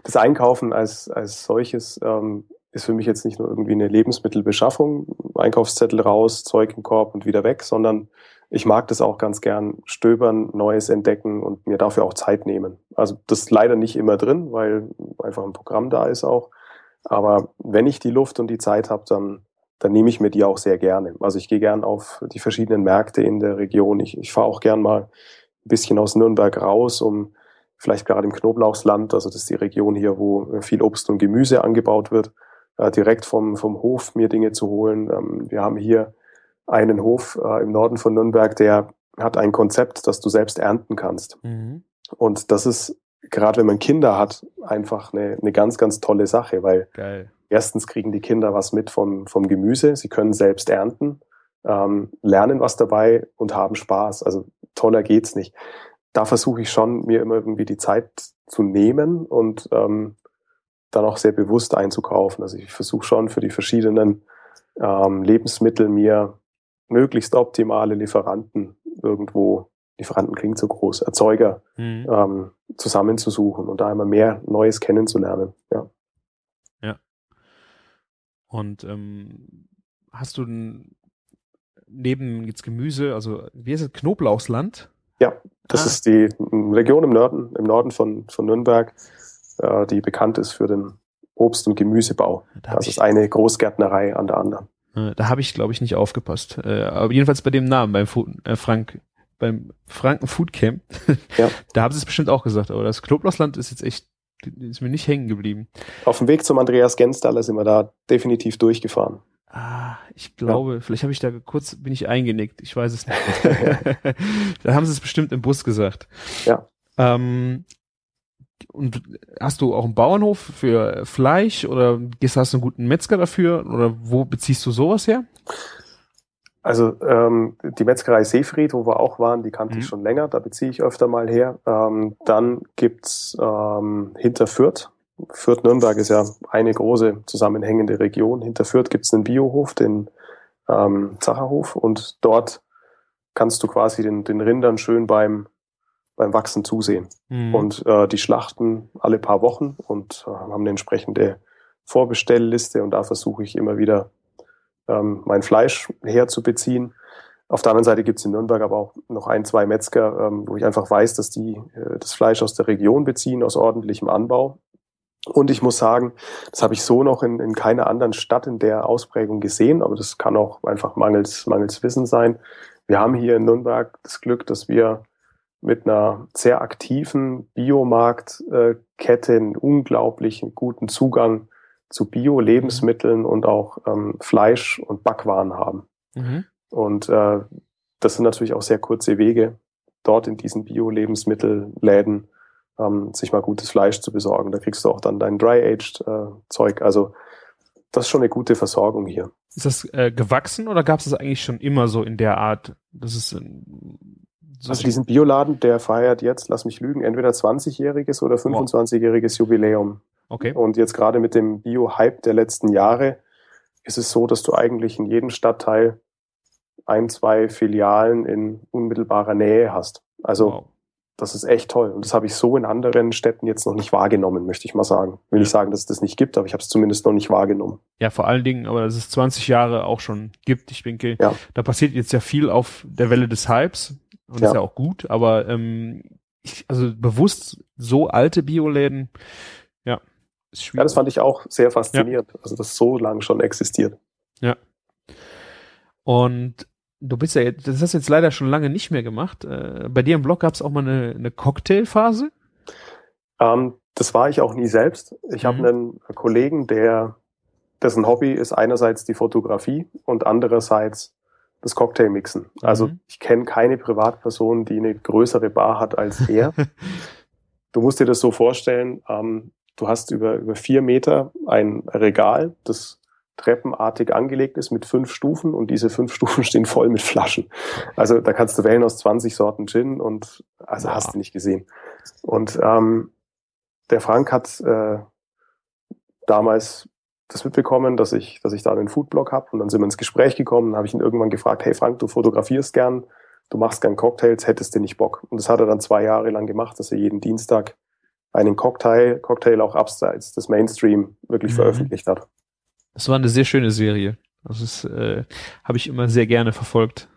das Einkaufen als, als solches ähm, ist für mich jetzt nicht nur irgendwie eine Lebensmittelbeschaffung, Einkaufszettel raus, Zeug im Korb und wieder weg, sondern ich mag das auch ganz gern stöbern, Neues entdecken und mir dafür auch Zeit nehmen. Also das ist leider nicht immer drin, weil einfach ein Programm da ist auch. Aber wenn ich die Luft und die Zeit habe, dann, dann nehme ich mir die auch sehr gerne. Also ich gehe gern auf die verschiedenen Märkte in der Region. Ich, ich fahre auch gern mal ein bisschen aus Nürnberg raus, um vielleicht gerade im Knoblauchsland, also das ist die Region hier, wo viel Obst und Gemüse angebaut wird, äh, direkt vom, vom Hof mir Dinge zu holen. Ähm, wir haben hier einen Hof äh, im Norden von Nürnberg, der hat ein Konzept, das du selbst ernten kannst. Und das ist, gerade wenn man Kinder hat, einfach eine, eine ganz, ganz tolle Sache, weil Geil. erstens kriegen die Kinder was mit vom, vom Gemüse, sie können selbst ernten, ähm, lernen was dabei und haben Spaß. Also toller geht's nicht. Da versuche ich schon, mir immer irgendwie die Zeit zu nehmen und ähm, dann auch sehr bewusst einzukaufen. Also ich versuche schon für die verschiedenen ähm, Lebensmittel mir möglichst optimale Lieferanten irgendwo, Lieferanten klingt so groß, Erzeuger Mhm. ähm, zusammenzusuchen und da immer mehr Neues kennenzulernen. Ja. Und ähm, hast du n- neben jetzt Gemüse, also wie heißt es, Knoblauchsland? Das Ah. ist die Region im Norden, im Norden von, von Nürnberg, äh, die bekannt ist für den Obst- und Gemüsebau. Da habe Das ist eine Großgärtnerei an der anderen. da hab ich glaube ich, nicht aufgepasst. Äh, aber jedenfalls bei dem Namen, beim Fu äh, Frank, beim Franken Food Camp, *laughs* Ja. da haben sie es bestimmt auch gesagt, aber das Knoblauchsland ist jetzt echt, ist mir nicht hängen geblieben. Auf dem Weg zum Andreas Genstaller sind wir da definitiv durchgefahren. Ah, ich glaube, vielleicht habe ich da kurz, bin ich eingenickt, ich weiß es nicht. *laughs* Ja. da haben sie es bestimmt im Bus gesagt. Ja. Ähm, und hast du auch einen Bauernhof für Fleisch oder hast du einen guten Metzger dafür oder wo beziehst du sowas her? Also ähm, die Metzgerei Seefried, wo wir auch waren, die kannte Mhm. ich schon länger, da beziehe ich öfter mal her. Ähm, dann gibt's ähm, hinter Fürth. Fürth-Nürnberg ist ja eine große zusammenhängende Region. Hinter Fürth gibt's einen Biohof, den ähm, Zacherhof, und dort kannst du quasi den, den Rindern schön beim, beim Wachsen zusehen. Mhm. Und äh, die schlachten alle paar Wochen und äh, haben eine entsprechende Vorbestellliste und da versuche ich immer wieder ähm, mein Fleisch herzubeziehen. Auf der anderen Seite gibt es in Nürnberg aber auch noch ein, zwei Metzger, ähm, wo ich einfach weiß, dass die äh, das Fleisch aus der Region beziehen, aus ordentlichem Anbau. Und ich muss sagen, das habe ich so noch in, in keiner anderen Stadt in der Ausprägung gesehen, aber das kann auch einfach mangels, mangels Wissen sein. Wir haben hier in Nürnberg das Glück, dass wir mit einer sehr aktiven Biomarktkette einen unglaublichen guten Zugang zu Bio-Lebensmitteln und auch ähm, Fleisch und Backwaren haben. Mhm. Und äh, das sind natürlich auch sehr kurze Wege, dort in diesen Bio-Lebensmittelläden ähm, sich mal gutes Fleisch zu besorgen. Da kriegst du auch dann dein Dry-Aged-Zeug. also das ist schon eine gute Versorgung hier. Ist das äh, gewachsen oder gab es das eigentlich schon immer so in der Art? Das ist so Also diesen Bioladen, der feiert jetzt, lass mich lügen, entweder 20-jähriges oder 25-jähriges Jubiläum. okay. Und jetzt gerade mit dem Bio-Hype der letzten Jahre ist es so, dass du eigentlich in jedem Stadtteil ein, zwei Filialen in unmittelbarer Nähe hast. Also wow. Das ist echt toll. Und das habe ich so in anderen Städten jetzt noch nicht wahrgenommen, möchte ich mal sagen. Will ich sagen, dass es das nicht gibt, aber ich habe es zumindest noch nicht wahrgenommen. Ja, vor allen Dingen, aber dass es 20 Jahre auch schon gibt. Ich denke, Ja. da passiert jetzt ja viel auf der Welle des Hypes. Und Ja. ist ja auch gut, aber ähm, ich, also bewusst so alte Bioläden, ja, ist schwierig. Ja, das fand ich auch sehr faszinierend. Also, das so lange schon existiert. Und du bist ja jetzt, das hast du jetzt leider schon lange nicht mehr gemacht. Äh, bei dir im Blog gab es auch mal eine, eine Cocktailphase. Ähm, das war ich auch nie selbst. Ich habe Mhm. einen Kollegen, der dessen Hobby ist einerseits die Fotografie und andererseits das Cocktailmixen. Also Mhm. ich kenne keine Privatperson, die eine größere Bar hat als er. *laughs* du musst dir das so vorstellen, ähm, du hast über, über vier Meter ein Regal, das treppenartig angelegt ist mit fünf Stufen und diese fünf *laughs* Stufen stehen voll mit Flaschen. Also da kannst du wählen aus 20 Sorten Gin und also Wow. hast du nicht gesehen. Und ähm, der Frank hat äh, damals das mitbekommen, dass ich, dass ich da einen Foodblog habe und dann sind wir ins Gespräch gekommen. Dann habe ich ihn irgendwann gefragt, hey Frank, du fotografierst gern, du machst gern Cocktails, hättest du nicht Bock? Und das hat er dann zwei Jahre lang gemacht, dass er jeden Dienstag einen Cocktail, Cocktail auch abseits des Mainstream wirklich Mhm. veröffentlicht hat. Das war eine sehr schöne Serie. Das äh, habe ich immer sehr gerne verfolgt.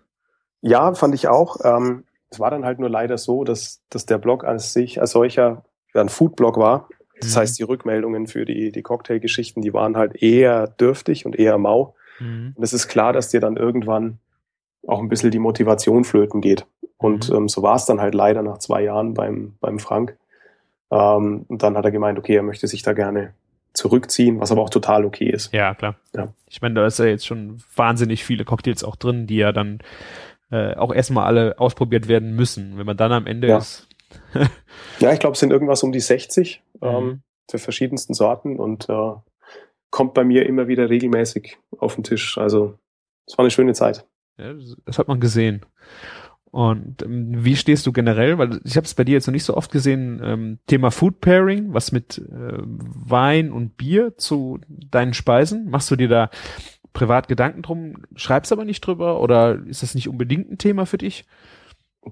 Ja, fand ich auch. Ähm, es war dann halt nur leider so, dass, dass der Blog an sich als solcher ja, ein Foodblog war. Das Mhm. heißt, die Rückmeldungen für die, die Cocktailgeschichten, die waren halt eher dürftig und eher mau. Mhm. Und es ist klar, dass dir dann irgendwann auch ein bisschen die Motivation flöten geht. Und Mhm. ähm, so war es dann halt leider nach zwei Jahren beim, beim Frank. Ähm, und dann hat er gemeint, okay, er möchte sich da gerne zurückziehen, was aber auch total okay ist. Ja, klar. Ja. Ich meine, da ist ja jetzt schon wahnsinnig viele Cocktails auch drin, die ja dann äh, auch erstmal alle ausprobiert werden müssen. Wenn man dann am Ende Ja. ist. *laughs* Ja, ich glaube, es sind irgendwas um die 60 ähm, Mhm. der verschiedensten Sorten und äh, kommt bei mir immer wieder regelmäßig auf den Tisch. Also es war eine schöne Zeit. Ja, das hat man gesehen. Und ähm, wie stehst du generell? Weil ich habe es bei dir jetzt noch nicht so oft gesehen. Ähm, Thema Food Pairing, was mit äh, Wein und Bier zu deinen Speisen? Machst du dir da privat Gedanken drum? Schreibst aber nicht drüber? Oder ist das nicht unbedingt ein Thema für dich?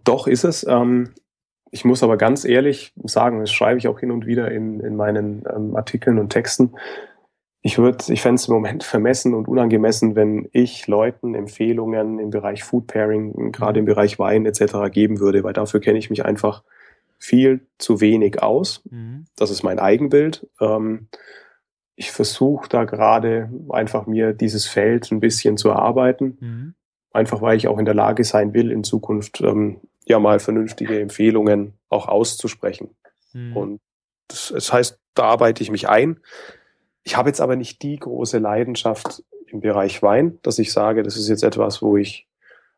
Doch ist es. Ähm, ich muss aber ganz ehrlich sagen, das schreibe ich auch hin und wieder in, in meinen ähm, Artikeln und Texten. Ich würde, ich fände es im Moment vermessen und unangemessen, wenn ich Leuten Empfehlungen im Bereich Food Pairing, gerade im Bereich Wein etc. geben würde, weil dafür kenne ich mich einfach viel zu wenig aus. Das ist mein Eigenbild. Ähm, ich versuche da gerade einfach mir dieses Feld ein bisschen zu erarbeiten Mhm. einfach weil ich auch in der Lage sein will, in Zukunft ähm, ja mal vernünftige Empfehlungen auch auszusprechen. Mhm. Und das, das heißt, da arbeite ich mich ein. Ich habe jetzt aber nicht die große Leidenschaft im Bereich Wein, dass ich sage, das ist jetzt etwas, wo ich,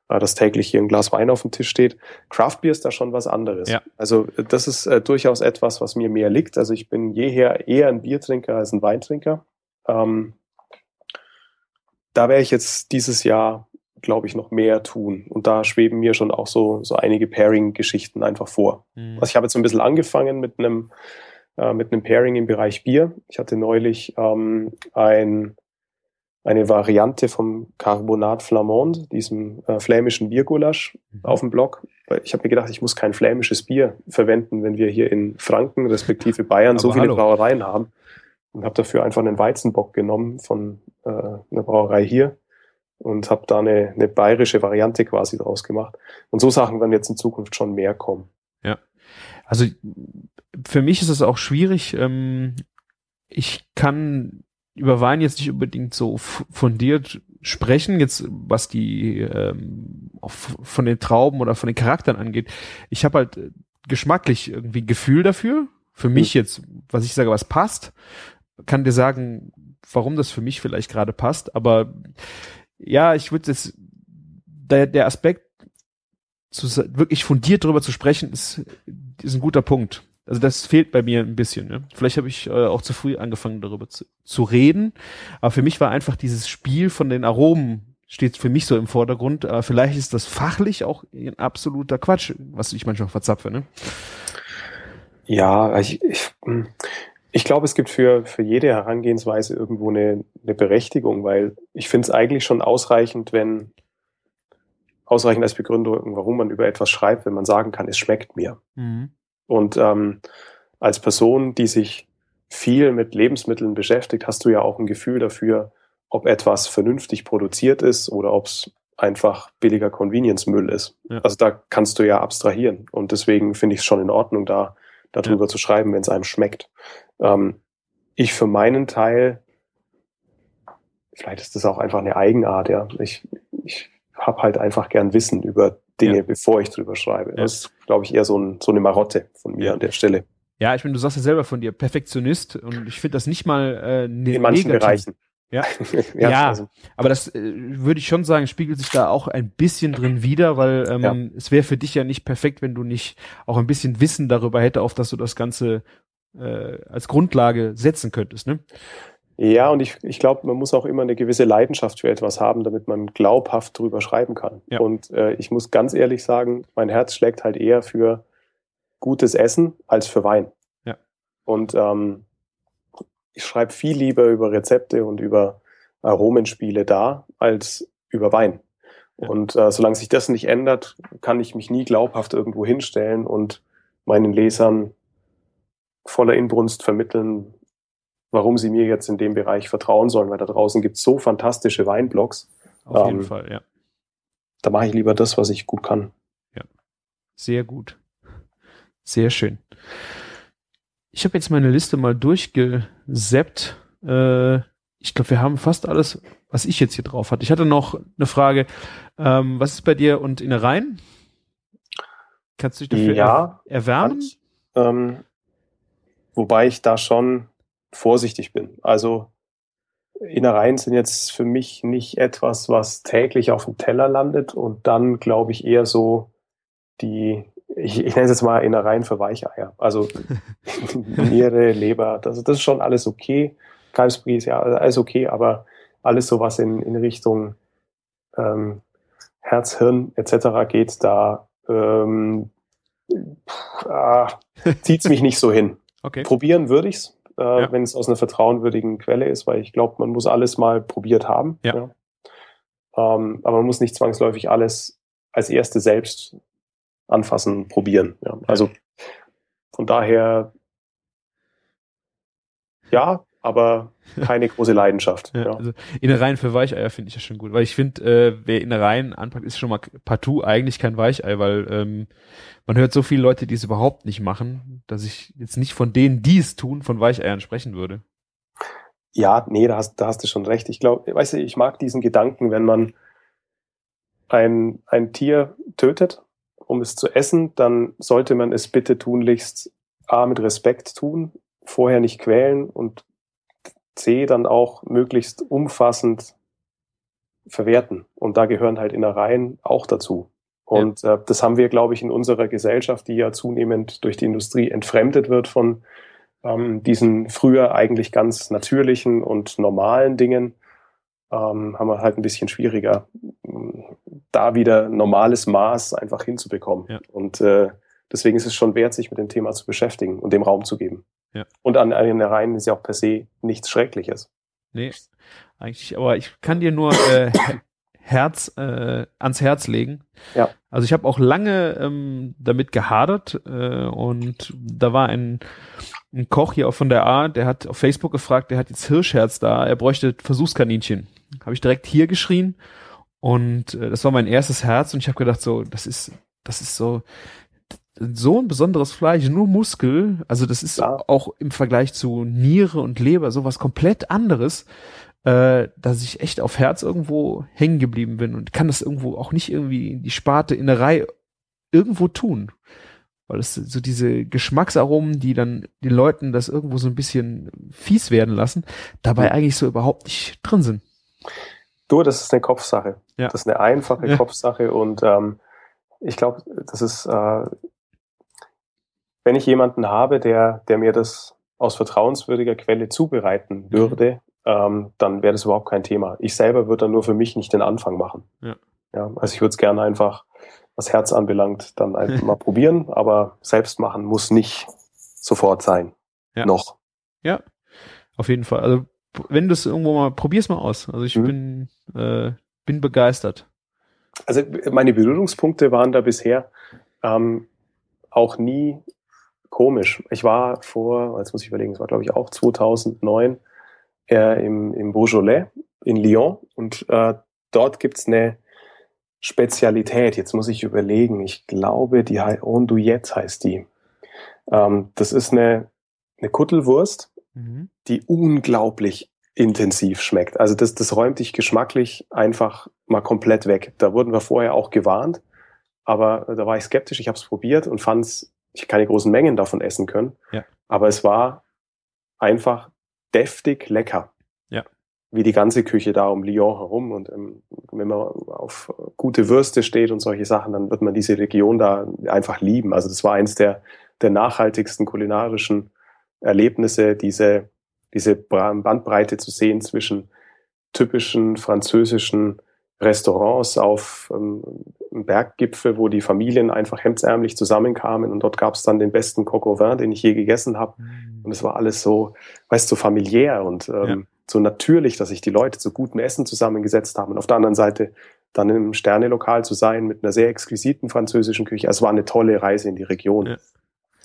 äh, dass täglich hier ein Glas Wein auf dem Tisch steht. Craft Beer ist da schon was anderes. Ja. Also äh, das ist äh, durchaus etwas, was mir mehr liegt. Also ich bin jeher eher ein Biertrinker als ein Weintrinker. Ähm, da werde ich jetzt dieses Jahr, glaube ich, noch mehr tun. Und da schweben mir schon auch so, so einige Pairing-Geschichten einfach vor. Mhm. Also ich habe jetzt so ein bisschen angefangen mit einem, äh, mit einem Pairing im Bereich Bier. Ich hatte neulich ähm, ein, eine Variante vom Carbonat Flamand, diesem äh, flämischen Biergulasch, Mhm. auf dem Blog. Ich habe mir gedacht, ich muss kein flämisches Bier verwenden, wenn wir hier in Franken respektive Bayern so viele hallo. Brauereien haben. Und habe dafür einfach einen Weizenbock genommen von äh, einer Brauerei hier und habe da eine, eine bayerische Variante quasi draus gemacht. Und so Sachen werden jetzt in Zukunft schon mehr kommen. Also für mich ist es auch schwierig. Ähm, ich kann über Wein jetzt nicht unbedingt so fundiert sprechen, jetzt was die ähm, von den Trauben oder von den Charakteren angeht. Ich habe halt äh, geschmacklich irgendwie ein Gefühl dafür. Für mich jetzt, was ich sage, was passt, kann dir sagen, warum das für mich vielleicht gerade passt. Aber ja, ich würde jetzt der, der Aspekt zu, wirklich fundiert drüber zu sprechen, ist, ist ein guter Punkt. Also das fehlt bei mir ein bisschen. Ne? Vielleicht habe ich äh, auch zu früh angefangen, darüber zu, zu reden. Aber für mich war einfach dieses Spiel von den Aromen steht für mich so im Vordergrund. Aber vielleicht ist das fachlich auch ein absoluter Quatsch, was ich manchmal verzapfe. Ne? Ja, ich, ich, ich glaube, es gibt für, für jede Herangehensweise irgendwo eine, eine Berechtigung, weil ich finde es eigentlich schon ausreichend, wenn ausreichend als Begründung, warum man über etwas schreibt, wenn man sagen kann, es schmeckt mir. Mhm. Und ähm, als Person, die sich viel mit Lebensmitteln beschäftigt, hast du ja auch ein Gefühl dafür, ob etwas vernünftig produziert ist oder ob es einfach billiger Convenience-Müll ist. Ja. Also da kannst du ja abstrahieren. Und deswegen finde ich es schon in Ordnung, da darüber zu schreiben, wenn es einem schmeckt. Ähm, ich für meinen Teil, vielleicht ist das auch einfach eine Eigenart, ja. Ich, ich habe halt einfach gern Wissen über Dinge, Ja. bevor ich drüber schreibe. Ja. Das ist, glaube ich, eher so, ein, so eine Marotte von mir Ja. an der Stelle. Ja, ich meine, du sagst ja selber von dir, Perfektionist und ich finde das nicht mal äh, ne In manchen negativ. Bereichen. *laughs* Ja. Ja. Also, Aber das äh, würde ich schon sagen, spiegelt sich da auch ein bisschen drin wieder, weil ähm, Ja. es wäre für dich ja nicht perfekt, wenn du nicht auch ein bisschen Wissen darüber hätte, auf dass du das Ganze äh, als Grundlage setzen könntest. Ne? Ja, und ich, ich glaube, man muss auch immer eine gewisse Leidenschaft für etwas haben, damit man glaubhaft drüber schreiben kann. Ja. Und äh, ich muss ganz ehrlich sagen, mein Herz schlägt halt eher für gutes Essen als für Wein. Ja. Und ähm, ich schreibe viel lieber über Rezepte und über Aromenspiele da als über Wein. Ja. Und äh, solange sich das nicht ändert, kann ich mich nie glaubhaft irgendwo hinstellen und meinen Lesern voller Inbrunst vermitteln, warum sie mir jetzt in dem Bereich vertrauen sollen, weil da draußen gibt es so fantastische Weinblogs. Auf Ähm, jeden Fall, ja. Da mache ich lieber das, was ich gut kann. Sehr gut. Sehr schön. Ich habe jetzt meine Liste mal durchgeseppt. Äh, ich glaube, wir haben fast alles, was ich jetzt hier drauf hatte. Ich hatte noch eine Frage. Ähm, was ist bei dir und Innereien? Kannst du dich dafür Ja, er erwärmen? Ganz, ähm, wobei ich da schon vorsichtig bin. Also Innereien sind jetzt für mich nicht etwas, was täglich auf dem Teller landet und dann glaube ich eher so die, ich, ich nenne es jetzt mal Innereien für Weicheier. Also *laughs* Niere, Leber, das, das ist schon alles okay. Kalbsbries, ja, alles okay, aber alles so, was in, in Richtung ähm, Herz, Hirn etc. geht, da ähm, pff, ah, *laughs* zieht's mich nicht so hin. Okay. Probieren würde ich's, äh, Ja. wenn es aus einer vertrauenwürdigen Quelle ist, weil ich glaube, man muss alles mal probiert haben. Ja. Ähm, aber man muss nicht zwangsläufig alles als erste selbst anfassen, probieren. Ja. Also von daher ja, aber *laughs* keine große Leidenschaft. Ja, Ja. Also Innereien für Weicheier finde ich ja schon gut, weil ich finde, äh, wer Innereien anpackt, ist schon mal partout eigentlich kein Weichei, weil ähm, man hört so viele Leute, die es überhaupt nicht machen, dass ich jetzt nicht von denen, die es tun, von Weicheiern sprechen würde. Ja, nee, da hast, da hast du schon recht. Ich glaube, weißt du, ich mag diesen Gedanken, wenn man ein, ein Tier tötet, um es zu essen, dann sollte man es bitte tunlichst A mit Respekt tun, vorher nicht quälen und C dann auch möglichst umfassend verwerten. Und da gehören halt Innereien auch dazu. Und äh, das haben wir, glaube ich, in unserer Gesellschaft, die ja zunehmend durch die Industrie entfremdet wird von ähm, diesen früher eigentlich ganz natürlichen und normalen Dingen, ähm, haben wir halt ein bisschen schwieriger, da wieder normales Maß einfach hinzubekommen. Ja. Und äh, deswegen ist es schon wert, sich mit dem Thema zu beschäftigen und dem Raum zu geben. Ja. Und an einen Reihen ist ja auch per se nichts Schreckliches. Nee, eigentlich, aber ich kann dir nur äh, *coughs* Herz äh, ans Herz legen. Ja. Also ich habe auch lange ähm, damit gehadert äh, und da war ein, ein Koch hier auch von der A, der hat auf Facebook gefragt, der hat jetzt Hirschherz da, er bräuchte Versuchskaninchen. Habe ich direkt hier geschrien und äh, das war mein erstes Herz und ich habe gedacht so, das ist das ist so so ein besonderes Fleisch, nur Muskel, also das ist Ja. auch im Vergleich zu Niere und Leber sowas komplett anderes, äh, dass ich echt auf Herz irgendwo hängen geblieben bin und kann das irgendwo auch nicht irgendwie in die Sparte Innerei irgendwo tun. Weil es so diese Geschmacksaromen, die dann den Leuten das irgendwo so ein bisschen fies werden lassen, dabei Mhm. eigentlich so überhaupt nicht drin sind. Du, das ist eine Kopfsache. Ja. Das ist eine einfache Ja. Kopfsache und ähm, ich glaube, das ist, äh, wenn ich jemanden habe, der, der mir das aus vertrauenswürdiger Quelle zubereiten würde, ähm, dann wäre das überhaupt kein Thema. Ich selber würde dann nur für mich nicht den Anfang machen. Ja. Ja, also ich würde es gerne einfach, was Herz anbelangt, dann einfach mal probieren, aber selbst machen muss nicht sofort sein. Ja. Noch. Auf jeden Fall. Also wenn du es irgendwo mal, probier's mal aus. Also ich Mhm. bin, äh, bin begeistert. Also meine Berührungspunkte waren da bisher ähm, auch nie komisch. Ich war vor, jetzt muss ich überlegen, es war glaube ich auch 2009 äh, im, im Beaujolais in Lyon und äh, dort gibt's eine Spezialität. Jetzt muss ich überlegen. Ich glaube, die Ondouillette heißt die. Ähm, das ist eine, eine Kuttelwurst, mhm. die unglaublich intensiv schmeckt. Also das, das räumt dich geschmacklich einfach mal komplett weg. Da wurden wir vorher auch gewarnt, aber da war ich skeptisch. Ich habe es probiert und fand es, ich keine großen Mengen davon essen können. Ja. Aber es war einfach deftig lecker. Ja. Wie die ganze Küche da um Lyon herum. Und ähm, wenn man auf gute Würste steht und solche Sachen, dann wird man diese Region da einfach lieben. Also das war eins der, der nachhaltigsten kulinarischen Erlebnisse, diese diese Bandbreite zu sehen zwischen typischen französischen Restaurants auf ähm, Berggipfel, wo die Familien einfach hemdsärmlich zusammenkamen und dort gab es dann den besten Coq au vin, den ich je gegessen habe. Mhm. Und es war alles so, weißt du, so familiär und ähm, ja. so natürlich, dass sich die Leute zu gutem Essen zusammengesetzt haben. Und auf der anderen Seite dann im Sternelokal zu sein mit einer sehr exquisiten französischen Küche. Es war eine tolle Reise in die Region. Ja.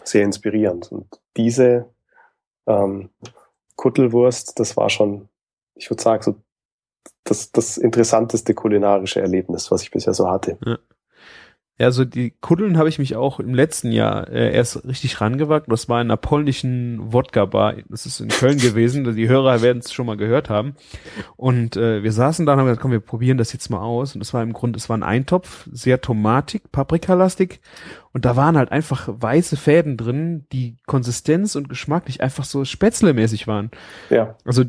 Sehr inspirierend. Und diese ähm, Kuttelwurst, das war schon, ich würde sagen, so das, das interessanteste kulinarische Erlebnis, was ich bisher so hatte. Ja. Ja, also die Kuddeln habe ich mich auch im letzten Jahr äh, erst richtig rangewagt. Das war in einer polnischen Wodka-Bar. Das ist in Köln gewesen. Die Hörer werden es schon mal gehört haben. Und äh, wir saßen da und haben gesagt, komm, wir probieren das jetzt mal aus. Und das war im Grunde, es war ein Eintopf, sehr tomatig, paprikalastig. Und da waren halt einfach weiße Fäden drin, die Konsistenz und geschmacklich einfach so spätzlemäßig waren. Ja. Also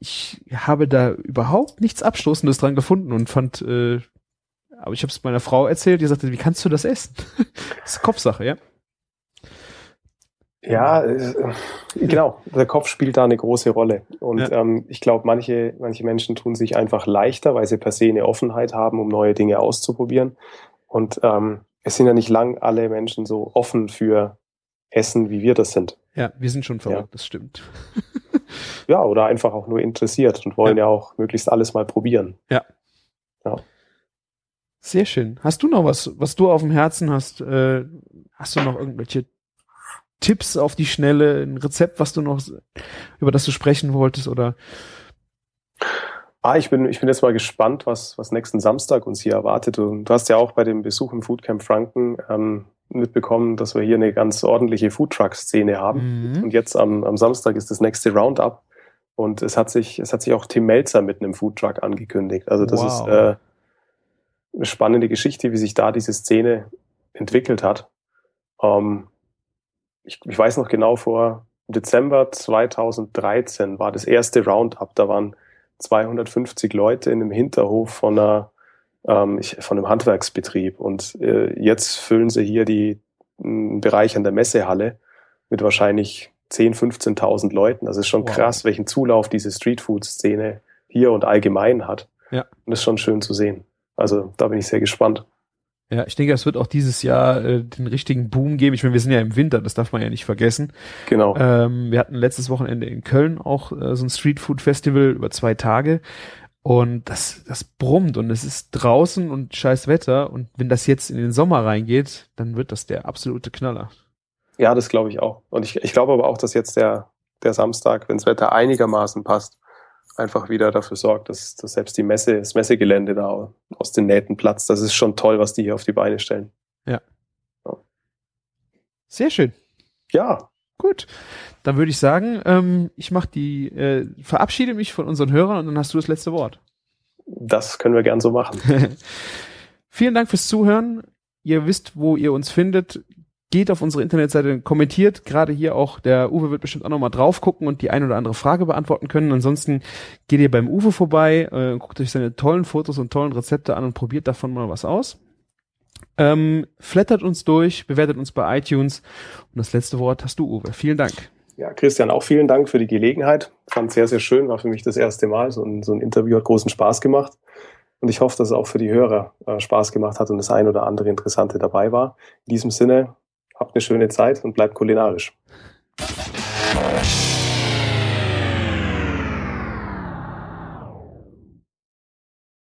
ich habe da überhaupt nichts Abstoßendes dran gefunden und fand äh, aber ich habe es meiner Frau erzählt, die sagte, wie kannst du das essen? das *laughs* ist Kopfsache, ja? Ja, äh, genau. Der Kopf spielt da eine große Rolle. Und ja. ähm, ich glaube, manche, manche Menschen tun sich einfach leichter, weil sie per se eine Offenheit haben, um neue Dinge auszuprobieren. Und ähm, es sind ja nicht lang alle Menschen so offen für Essen, wie wir das sind. Ja, wir sind schon verrückt, ja. das stimmt. *laughs* ja, oder einfach auch nur interessiert und wollen ja, ja auch möglichst alles mal probieren. Ja. Ja. Sehr schön. Hast du noch was, was du auf dem Herzen hast? Äh, hast du noch irgendwelche Tipps auf die Schnelle, ein Rezept, was du noch, über das du sprechen wolltest oder? Ah, ich bin, ich bin jetzt mal gespannt, was, was nächsten Samstag uns hier erwartet. Und du hast ja auch bei dem Besuch im Foodcamp Franken ähm, mitbekommen, dass wir hier eine ganz ordentliche Foodtruck-Szene haben. Mhm. Und jetzt am, am Samstag ist das nächste Roundup. Und es hat sich, es hat sich auch Tim Melzer mit einem Foodtruck angekündigt. Also das wow. ist äh, eine spannende Geschichte, wie sich da diese Szene entwickelt hat. Ähm, ich, ich weiß noch genau, vor Dezember 2013 war das erste Roundup. Da waren 250 Leute in einem Hinterhof von, einer, ähm, ich, von einem Handwerksbetrieb. Und äh, jetzt füllen sie hier die einen Bereich an der Messehalle mit wahrscheinlich 10.000, 15.000 Leuten. Das ist schon wow. krass, welchen Zulauf diese Streetfood-Szene hier und allgemein hat. Ja. Und das ist schon schön zu sehen. Also da bin ich sehr gespannt. Ja, ich denke, es wird auch dieses Jahr äh, den richtigen Boom geben. Ich meine, wir sind ja im Winter, das darf man ja nicht vergessen. Genau. Ähm, wir hatten letztes Wochenende in Köln auch äh, so ein Streetfood Festival über zwei Tage. Und das, das brummt und es ist draußen und scheiß Wetter. Und wenn das jetzt in den Sommer reingeht, dann wird das der absolute Knaller. Ja, das glaube ich auch. Und ich, ich glaube aber auch, dass jetzt der, der Samstag, wenn das Wetter einigermaßen passt, einfach wieder dafür sorgt, dass, dass selbst die Messe, das Messegelände da aus den Nähten platzt. Das ist schon toll, was die hier auf die Beine stellen. Ja. ja. Sehr schön. Ja. Gut. Dann würde ich sagen, ähm, ich mache die, äh, verabschiede mich von unseren Hörern und dann hast du das letzte Wort. Das können wir gern so machen. *laughs* Vielen Dank fürs Zuhören. Ihr wisst, wo ihr uns findet geht auf unsere Internetseite, kommentiert. Gerade hier auch, der Uwe wird bestimmt auch nochmal drauf gucken und die ein oder andere Frage beantworten können. Ansonsten geht ihr beim Uwe vorbei, äh, guckt euch seine tollen Fotos und tollen Rezepte an und probiert davon mal was aus. Ähm, flattert uns durch, bewertet uns bei iTunes. Und das letzte Wort hast du, Uwe. Vielen Dank. Ja, Christian, auch vielen Dank für die Gelegenheit. Fand sehr, sehr schön, war für mich das erste Mal. So ein, so ein Interview hat großen Spaß gemacht. Und ich hoffe, dass es auch für die Hörer äh, Spaß gemacht hat und das ein oder andere Interessante dabei war. In diesem Sinne, Habt eine schöne Zeit und bleibt kulinarisch.